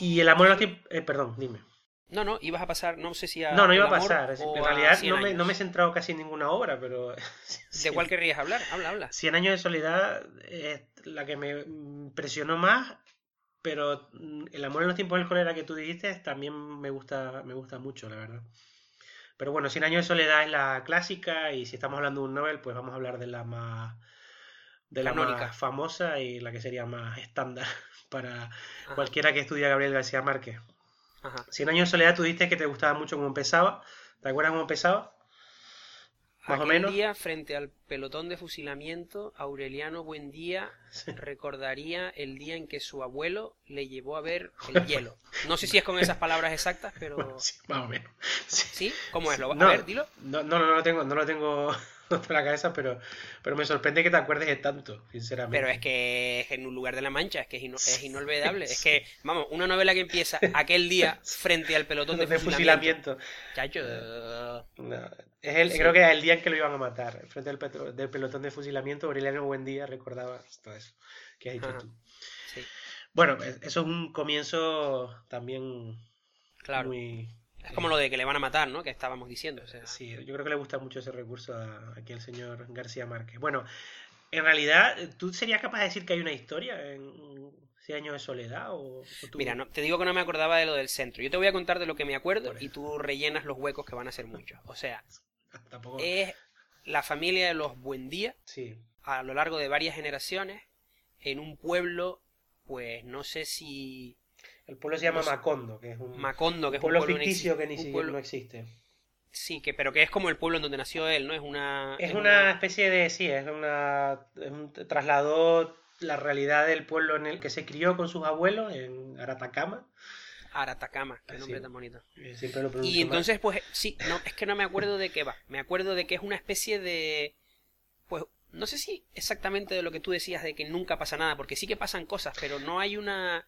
Y, el amor a los eh, perdón, dime. No, no, ibas a pasar, no sé si a. No, no iba a pasar. En realidad no me, no me, he centrado casi en ninguna obra, pero. ¿De cuál querrías hablar? Habla, habla. Cien años de soledad es la que me impresionó más pero El amor en los tiempos del cólera que tú dijiste también me gusta, me gusta mucho, la verdad. Pero bueno, Cien años de soledad es la clásica y si estamos hablando de un Nobel, pues vamos a hablar de la más de la más famosa y la que sería más estándar para cualquiera que estudia Gabriel García Márquez. Ajá. Cien años de soledad tú dijiste que te gustaba mucho cómo empezaba. ¿Te acuerdas cómo empezaba? Más o menos. día, frente al pelotón de fusilamiento, Aureliano Buendía recordaría el día en que su abuelo le llevó a ver el hielo. No sé si es con esas palabras exactas, pero. más o menos. Sí. ¿Cómo es? ¿Lo... a ver, dilo. No, no, no lo tengo, no lo tengo en la cabeza, pero, pero me sorprende que te acuerdes de tanto, sinceramente. Pero es que en un lugar de la mancha, es que es, inolvidable. Es que, vamos, una novela que empieza aquel día frente al pelotón de, fusilamiento. Chacho. es el, Creo que es el día en que lo iban a matar. Frente al del pelotón de fusilamiento, Aureliano Buendía recordaba todo eso que has dicho tú. Bueno, e, eso es un comienzo también claro. muy es como lo de que le van a matar, ¿no? Que estábamos diciendo. Sí, yo creo que le gusta mucho ese recurso a, aquí al señor García Márquez. Bueno, en realidad, ¿tú serías capaz de decir que hay una historia en Cien años de soledad? O, Mira, no, te digo que no me acordaba de lo del centro. Yo te voy a contar de lo que me acuerdo y tú rellenas los huecos que van a ser muchos. O sea, es la familia de los Buendía sí. a lo largo de varias generaciones en un pueblo, pues no sé si El pueblo se llama Macondo, que es un, Macondo, que es pueblo, un pueblo ficticio que ni siquiera no existe. Sí, que, pero que es como el pueblo en donde nació él, ¿no? Es una... Es, una, especie de, sí, es una... trasladó la realidad del pueblo en el que se crió con sus abuelos, en Aratacama. Aratacama, qué nombre tan bonito. y entonces, pues, sí, no, es que no me acuerdo de qué va. Me acuerdo de que es una especie de... Pues, no sé si exactamente de lo que tú decías de que nunca pasa nada, porque sí que pasan cosas, pero no hay una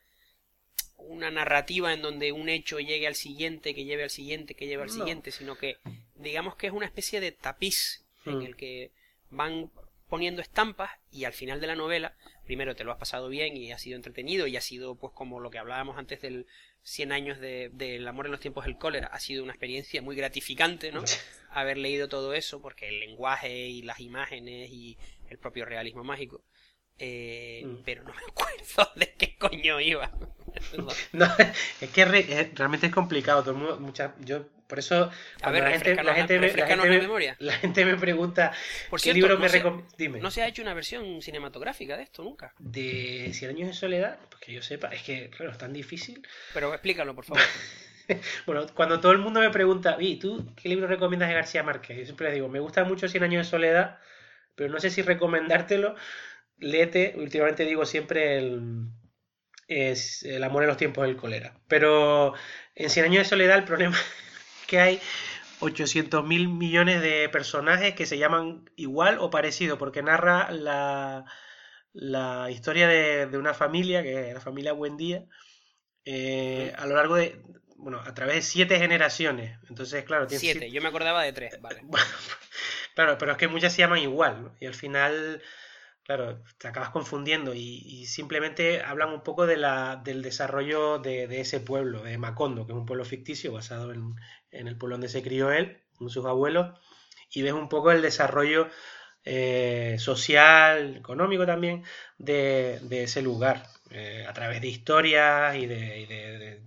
una narrativa en donde un hecho llegue al siguiente, que lleve al siguiente, que lleve al siguiente, sino que digamos que es una especie de tapiz en mm. el que van poniendo estampas y al final de la novela, primero te lo has pasado bien y ha sido entretenido y ha sido pues como lo que hablábamos antes del 100 años del de, amor en los tiempos del cólera, ha sido una experiencia muy gratificante, ¿no? Haber leído todo eso porque el lenguaje y las imágenes y el propio realismo mágico eh, mm. Pero no me acuerdo de qué coño iba. no, es que realmente es complicado. Todo mucha, yo, por eso, a ver, la, gente, la, gente me, la, gente me, la gente me pregunta por qué libro me Dime. No se ha hecho una versión cinematográfica de esto nunca. ¿De Cien años de soledad? Pues que yo sepa, es que, claro, es tan difícil. Pero explícalo, por favor. bueno, cuando todo el mundo me pregunta, ¿y tú qué libro recomiendas de García Márquez? Yo siempre le digo, me gusta mucho Cien años de soledad, pero no sé si recomendártelo Lete, últimamente digo siempre el, es el amor en los tiempos del cólera. Pero en Cien años de soledad el problema es que hay 800 mil millones de personajes que se llaman igual o parecido, porque narra la, la historia de, una familia, que es la familia Buendía, eh, a lo largo de, bueno, a través de siete generaciones. Entonces, claro, siete. Yo me acordaba de tres, vale. claro, pero es que muchas se llaman igual, ¿no? Y al final Claro, te acabas confundiendo y, simplemente hablan un poco de la, del desarrollo de, ese pueblo, de Macondo, que es un pueblo ficticio basado en, el pueblo donde se crió él, con sus abuelos, y ves un poco el desarrollo eh, social, económico también, de, ese lugar, eh, a través de historias y de,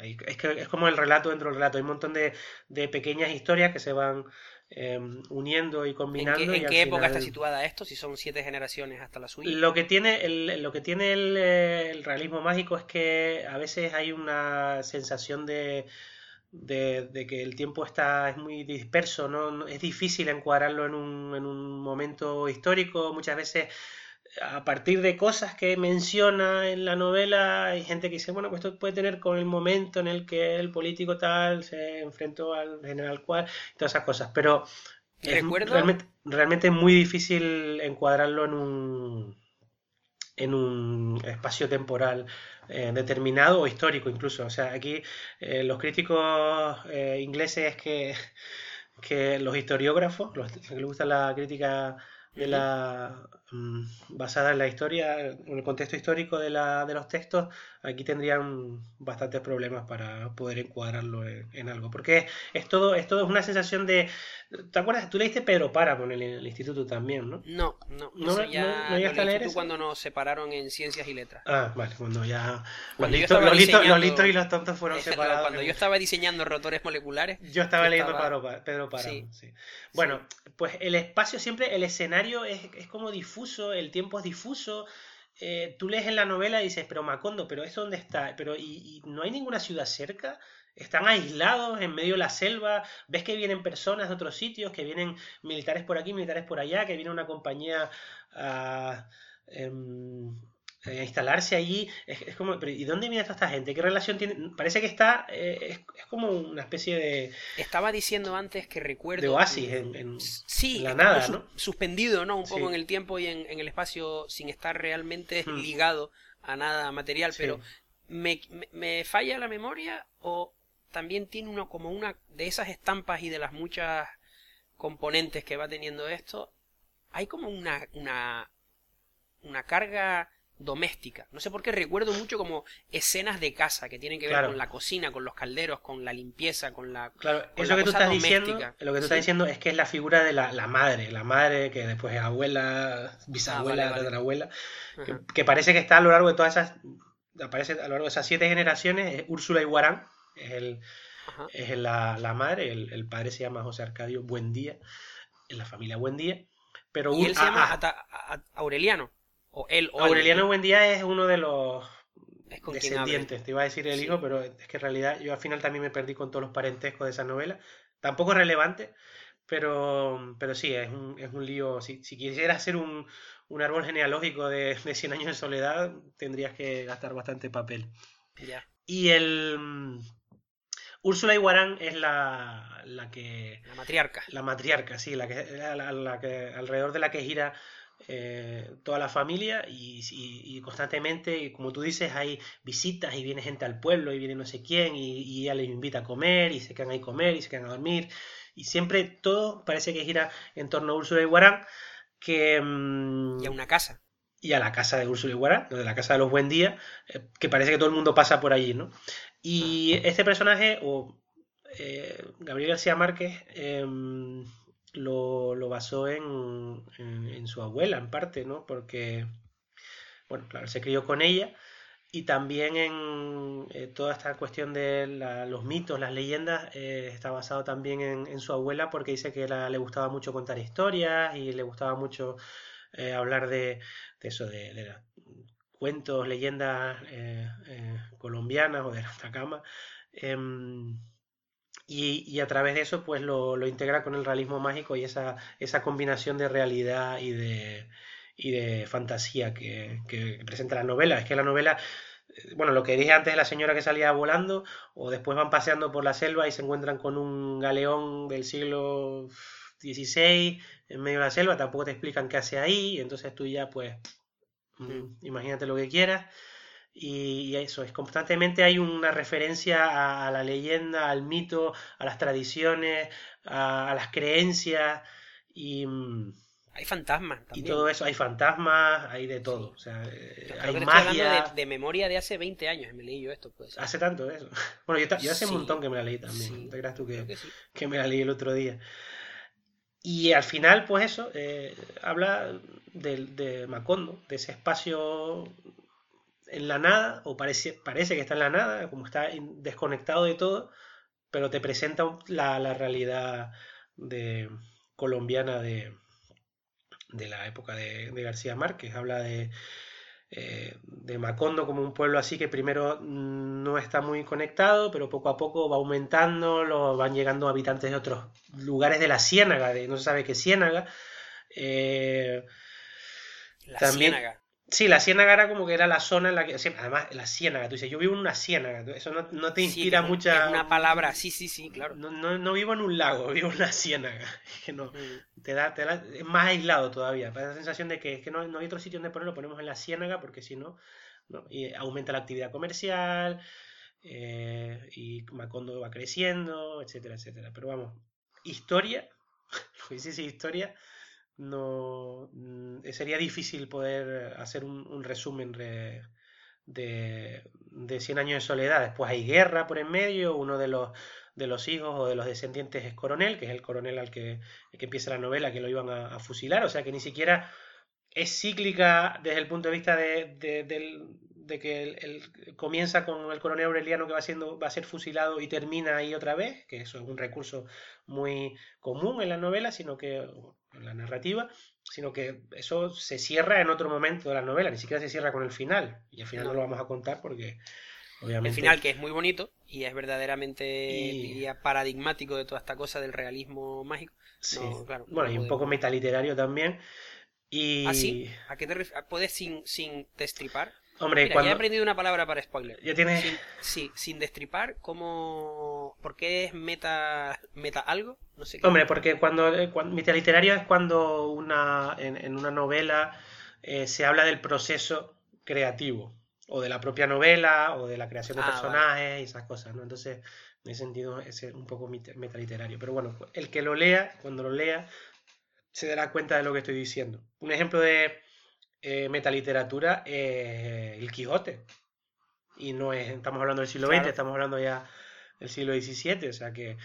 es, que es como el relato dentro del relato, hay un montón de, de pequeñas historias que se van Em, uniendo y combinando. ¿En qué, época está situada esto? Si son siete generaciones hasta la suya. Lo que tiene, el, lo que tiene el, realismo mágico es que a veces hay una sensación de, de, que el tiempo está es muy disperso, ¿no? Es difícil encuadrarlo en un, en un momento histórico. Muchas veces a partir de cosas que menciona en la novela, hay gente que dice, bueno, pues esto puede tener con el momento en el que el político tal se enfrentó al general cual, todas esas cosas, pero es realmente, realmente muy difícil encuadrarlo en un en un espacio temporal eh, determinado o histórico incluso. O sea, aquí eh, los críticos eh, ingleses que, que los historiógrafos, los que les gusta la crítica de la basada en la historia, en el contexto histórico de, la, de los textos, aquí tendrían bastantes problemas para poder encuadrarlo en, algo. Porque es todo, es todo una sensación de. ¿Te acuerdas? Tú leíste Pedro Páramo en el, instituto también, ¿no? No, no, no. ya no, no leer cuando nos separaron en ciencias y letras. Ah, vale, cuando ya. Cuando los, listos, los, listos, y los tontos fueron separados. Cuando yo estaba diseñando rotores moleculares. Yo estaba leyendo Pedro Páramo, sí. Bueno, pues el espacio siempre, el escenario es, es como difuso, el tiempo es difuso eh, tú lees en la novela y dices, pero Macondo, pero ¿eso dónde está? Pero ¿y, no hay ninguna ciudad cerca? Están aislados en medio de la selva, ves que vienen personas de otros sitios, que vienen militares por aquí, militares por allá, que viene una compañía a... Em, eh, instalarse allí, es, como, ¿y dónde viene toda esta gente? ¿Qué relación tiene? Parece que está, eh, es, como una especie de... Estaba diciendo antes que recuerdo... De oasis en, sí, la nada, ¿no? Suspendido, ¿no? Un poco en el tiempo y en, el espacio sin estar realmente hmm. ligado a nada material, pero me, me, falla la memoria o también tiene uno como una de esas estampas y de las muchas componentes que va teniendo esto, hay como una, una, una carga doméstica. No sé por qué recuerdo mucho como escenas de casa que tienen que ver con la cocina, con los calderos, con la limpieza, con la. Claro, eso que tú estás diciendo, lo que tú estás diciendo es que es la figura de la, madre, la madre que después es abuela, bisabuela, ah, abuela, que, parece que está a lo largo de todas esas. Aparece a lo largo de esas siete generaciones, es Úrsula Iguarán, es, el, es la, madre, el, padre se llama José Arcadio Buendía, en la familia Buendía. Pero y él se llama Aureliano. Aureliano Buendía es uno de los descendientes. Te iba a decir el hijo, pero es que en realidad yo al final también me perdí con todos los parentescos de esa novela. Tampoco es relevante, pero, pero sí, es un, es un lío. Si, si quisieras hacer un, un árbol genealógico de, de 100 años de soledad, tendrías que gastar bastante papel. Y el. Úrsula Iguarán es la, la que. La matriarca. La matriarca, sí, la que, la, que alrededor de la que gira eh, toda la familia y, constantemente, y como tú dices, hay visitas y viene gente al pueblo y viene no sé quién y, y, ella les invita a comer y se quedan ahí a comer y se quedan a dormir y siempre todo parece que gira en torno a Úrsula Iguarán que... Mm, y a una casa. Y a la casa de Úrsula Iguarán, de la casa de los Buen Días, eh, que parece que todo el mundo pasa por allí, ¿no? Y ah. este personaje, o eh, Gabriel García Márquez, lo, basó en, su abuela, en parte, ¿no? Porque, bueno, claro, se crió con ella y también en eh, toda esta cuestión de los mitos, las leyendas, eh, está basado también en, su abuela porque dice que le gustaba mucho contar historias y le gustaba mucho eh, hablar de, eso, de, cuentos, leyendas colombianas o de Atacama. Em, y, a través de eso pues lo, integra con el realismo mágico y esa, esa combinación de realidad y de, y de fantasía que, que, presenta la novela. Es que la novela, eh, bueno, lo que dije antes de la señora que salía volando, o después van paseando por la selva y se encuentran con un galeón del siglo XVI en medio de la selva, tampoco te explican qué hace ahí, entonces tú ya pues mm, imagínate lo que quieras. Y, eso, es constantemente hay una referencia a, la leyenda, al mito, a las tradiciones, a, a las creencias y, mm, hay fantasmas también. Y todo eso, hay fantasmas, hay de todo. O sea, eh, hay magia. de, memoria de hace 20 años, me leí yo esto. Pues. Hace tanto eso. Bueno, yo, hace un montón que me la leí también. te creas tú que, que, me la leí el otro día? Y al final, pues eso, eh, habla de, de, Macondo, de ese espacio en la nada, o parece, parece que está en la nada, como está desconectado de todo, pero te presenta la, la realidad de, colombiana de, de la época de, García Márquez. Habla de, eh, de Macondo como un pueblo así que primero no está muy conectado, pero poco a poco va aumentando, lo, van llegando habitantes de otros lugares de la Ciénaga, de no se sabe qué Ciénaga. Eh, la también, Ciénaga. Sí, la ciénaga era como que era la zona en la que. Además, la ciénaga, tú dices, yo vivo en una ciénaga, eso no, te inspira mucha. Es una palabra, sí, sí, sí, claro. No, no, vivo en un lago, vivo en una ciénaga. Que no, mm. te da, te da, es más aislado todavía. Da la sensación de que, es que no, hay otro sitio donde ponerlo, ponemos en la ciénaga, porque si no, y aumenta la actividad comercial, eh, y Macondo va creciendo, etcétera, etcétera. Pero vamos, historia, lo que historia no mm, sería difícil poder hacer un, resumen de, de 100 años de soledad. Después hay guerra por en medio, uno de los, de los hijos o de los descendientes es coronel, que es el coronel al que, empieza la novela, que lo iban a, fusilar, o sea que ni siquiera es cíclica desde el punto de vista de, de, que el, comienza con el coronel Aureliano que va, siendo, va a ser fusilado y termina ahí otra vez, que eso es un recurso muy común en la novela, sino que la narrativa, sino que eso se cierra en otro momento de la novela, ni siquiera se cierra con el final. Y al final no, lo vamos a contar porque, obviamente. El final que es muy bonito y es verdaderamente paradigmático de toda esta cosa del realismo mágico. Sí. claro, bueno, y un poco metaliterario también. Y... ¿Ah, sí? ¿A qué te refieres? ¿Puedes sin, sin destripar? Hombre, cuando... ya he aprendido una palabra para spoiler. Ya tienes... sí, sin destripar, ¿cómo... ¿por qué es meta, meta algo? No sé Hombre, porque cuando, eh, cuando meta literario es cuando una, en, una novela eh, se habla del proceso creativo, o de la propia novela, o de la creación de ah, personajes y esas cosas, ¿no? Entonces, en ese sentido es un poco metaliterario. Pero bueno, el que lo lea, cuando lo lea, se dará cuenta de lo que estoy diciendo. Un ejemplo de eh, metaliteratura eh, el Quijote. Y no es, estamos hablando del siglo XX, estamos hablando ya del siglo XVII, o sea que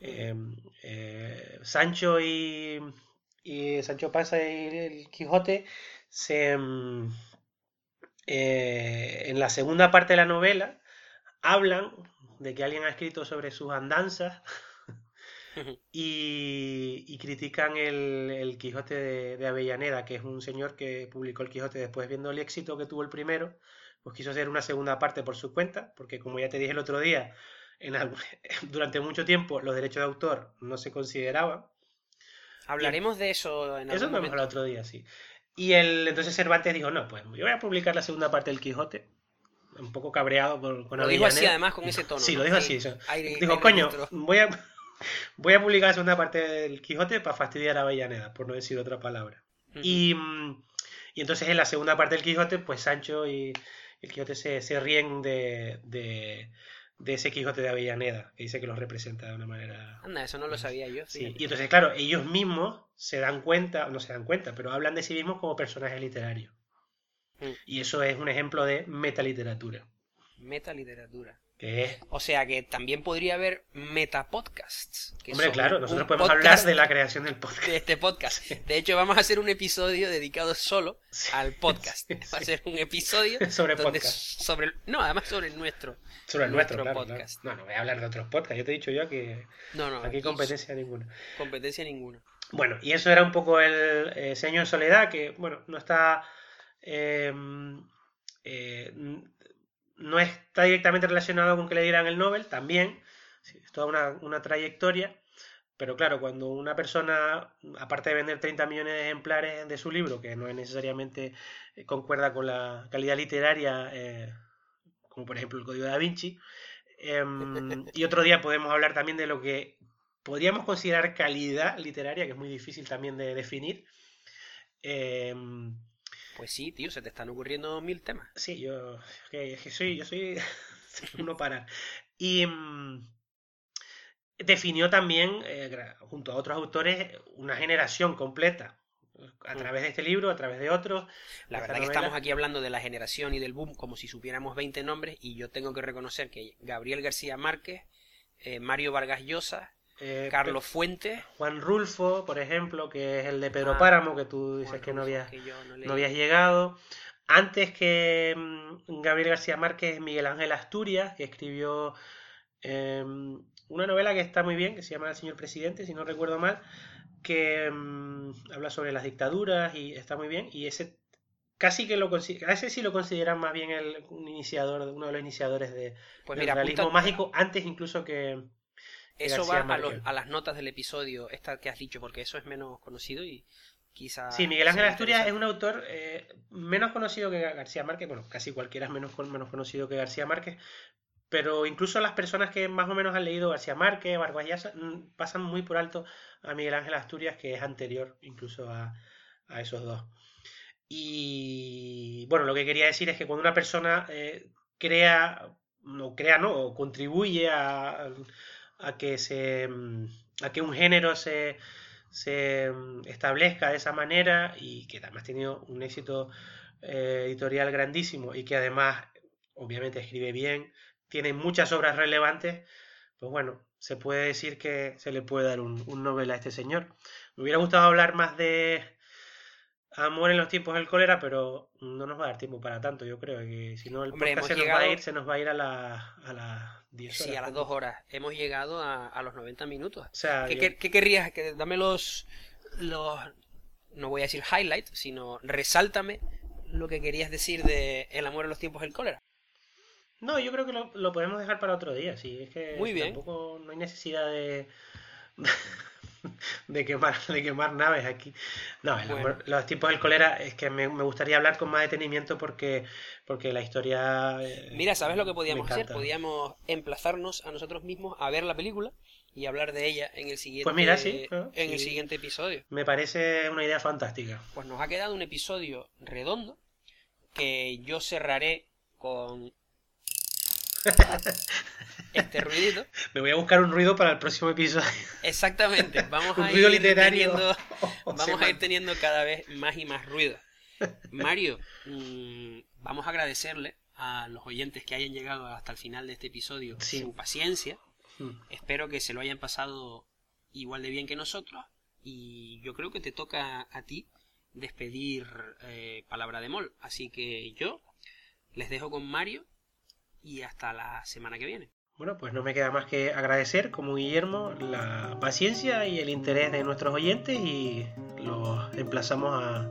eh, eh, Sancho y, y, Sancho Panza y el Quijote se mm, en la segunda parte de la novela hablan de que alguien ha escrito sobre sus andanzas y, critican el, Quijote de, Avellaneda, que es un señor que publicó el Quijote después viendo el éxito que tuvo el primero, pues quiso hacer una segunda parte por su cuenta, porque como ya te dije el otro día, en durante mucho tiempo los derechos de autor no se consideraban. Hablaremos de eso en algún Eso lo el otro día, sí. Y el, entonces Cervantes dijo, no, pues yo voy a publicar la segunda parte del Quijote. Un poco cabreado con, con Lo dijo así además con ese tono. Sí, lo dijo así. dijo, coño, voy a, voy a publicar la segunda parte del Quijote para fastidiar a Avellaneda, por no decir otra palabra. y, y, entonces en la segunda parte del Quijote, pues Sancho y el Quijote se, se ríen de, de ese Quijote de Avellaneda, que dice que los representa de una manera... Anda, eso no lo sabía yo. Sí, y entonces, claro, ellos mismos se dan cuenta, no se dan cuenta, pero hablan de sí mismos como personajes literarios. Mm. Y eso es un ejemplo de metaliteratura. Metaliteratura. O sea que también podría haber metapodcasts. Hombre, claro, nosotros podemos hablar de la creación del podcast. De este podcast. De hecho, vamos a hacer un episodio dedicado solo al podcast. Va a ser un episodio sobre podcast. Sobre, no, además sobre el nuestro. Sobre el nuestro, podcast. No, no voy a hablar de otros podcasts. Yo te he dicho yo que no, no, aquí competencia ninguna. Competencia ninguna. Bueno, y eso era un poco el eh, Señor Soledad, que, bueno, no está. Eh, eh, no está directamente relacionado con que le dieran el Nobel, también, es toda una, trayectoria, pero claro, cuando una persona, aparte de vender 30 millones de ejemplares de su libro, que no es necesariamente eh, concuerda con la calidad literaria, eh, como por ejemplo el Código da Vinci, em, y otro día podemos hablar también de lo que podríamos considerar calidad literaria, que es muy difícil también de definir. Em, pues sí, tío, se te están ocurriendo mil temas. Sí, yo, que, soy, yo soy uno para. Y mm, definió también, eh, junto a otros autores, una generación completa. A mm. través de este libro, a través de otros. La verdad que estamos aquí hablando de la generación y del boom como si supiéramos 20 nombres y yo tengo que reconocer que Gabriel García Márquez, eh, Mario Vargas Llosa, eh, Carlos Fuentes. Juan Rulfo, por ejemplo, que es el de Pedro ah, Páramo, que tú dices que, no habías, no, habías llegado. Antes que mm, Gabriel García Márquez, Miguel Ángel Asturias, que escribió em, una novela que está muy bien, que se llama El señor presidente, si no recuerdo mal, que mm, habla sobre las dictaduras y está muy bien. Y ese casi que lo a ese sí lo consideran más bien el un iniciador, uno de los iniciadores de, pues del realismo mágico, antes incluso que, eso va a, las notas del episodio, esta que has dicho, porque eso es menos conocido y quizá... Sí, Miguel Ángel Asturias es un autor eh, menos conocido que García Márquez, bueno, casi cualquiera es menos, menos conocido que García Márquez, pero incluso las personas que más o menos han leído García Márquez, Vargas mm, pasan muy por alto a Miguel Ángel Asturias, que es anterior incluso a, esos dos. Y bueno, lo que quería decir es que cuando una persona eh, crea, no crea, no, o contribuye a a que, se, mm, a que un género se, se mm, establezca de esa manera y que además ha tenido un éxito eh, editorial grandísimo y que además obviamente escribe bien, tiene muchas obras relevantes, pues bueno, se puede decir que se le puede dar un, un Nobel a este señor. Me hubiera gustado hablar más de Amor en los tiempos del cólera, pero no nos va a dar tiempo para tanto, yo creo que si no el podcast se nos va a ir, se nos va a ir a, la, a 10 horas. Sí, a las 2 horas. Hemos llegado a, a los 90 minutos. O sea, ¿Qué, ¿qué, querrías? Que, dame los, los, no voy a decir highlights, sino resáltame lo que querías decir de El amor en los tiempos del cólera. No, yo creo que lo, lo podemos dejar para otro día, sí. Es que Muy bien. tampoco no hay necesidad de... de quemar, de quemar naves aquí. No, los tipos del cólera es que me, gustaría hablar con más detenimiento porque, porque la historia. Eh, Mira, ¿sabes lo que podíamos hacer? Podíamos emplazarnos a nosotros mismos a ver la película y hablar de ella en el siguiente, pues en el siguiente episodio. Me parece una idea fantástica. Pues nos ha quedado un episodio redondo que yo cerraré con este ruidito. Me voy a buscar un ruido para el próximo episodio. Exactamente. Vamos a ir Teniendo, vamos a ir teniendo cada vez más y más ruido. Mario, mm, vamos a agradecerle a los oyentes que hayan llegado hasta el final de este episodio su paciencia. Hmm. Espero que se lo hayan pasado igual de bien que nosotros. Y yo creo que te toca a ti despedir eh, Palabra de Mol. Así que yo les dejo con Mario y hasta la semana que viene. Bueno, pues no me queda más que agradecer, como Guillermo, la paciencia y el interés de nuestros oyentes y los emplazamos a,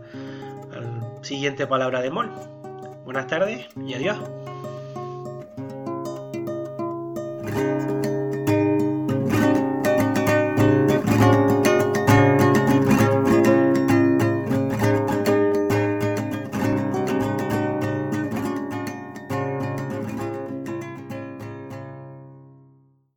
al siguiente palabra de Mol. Buenas tardes y adiós.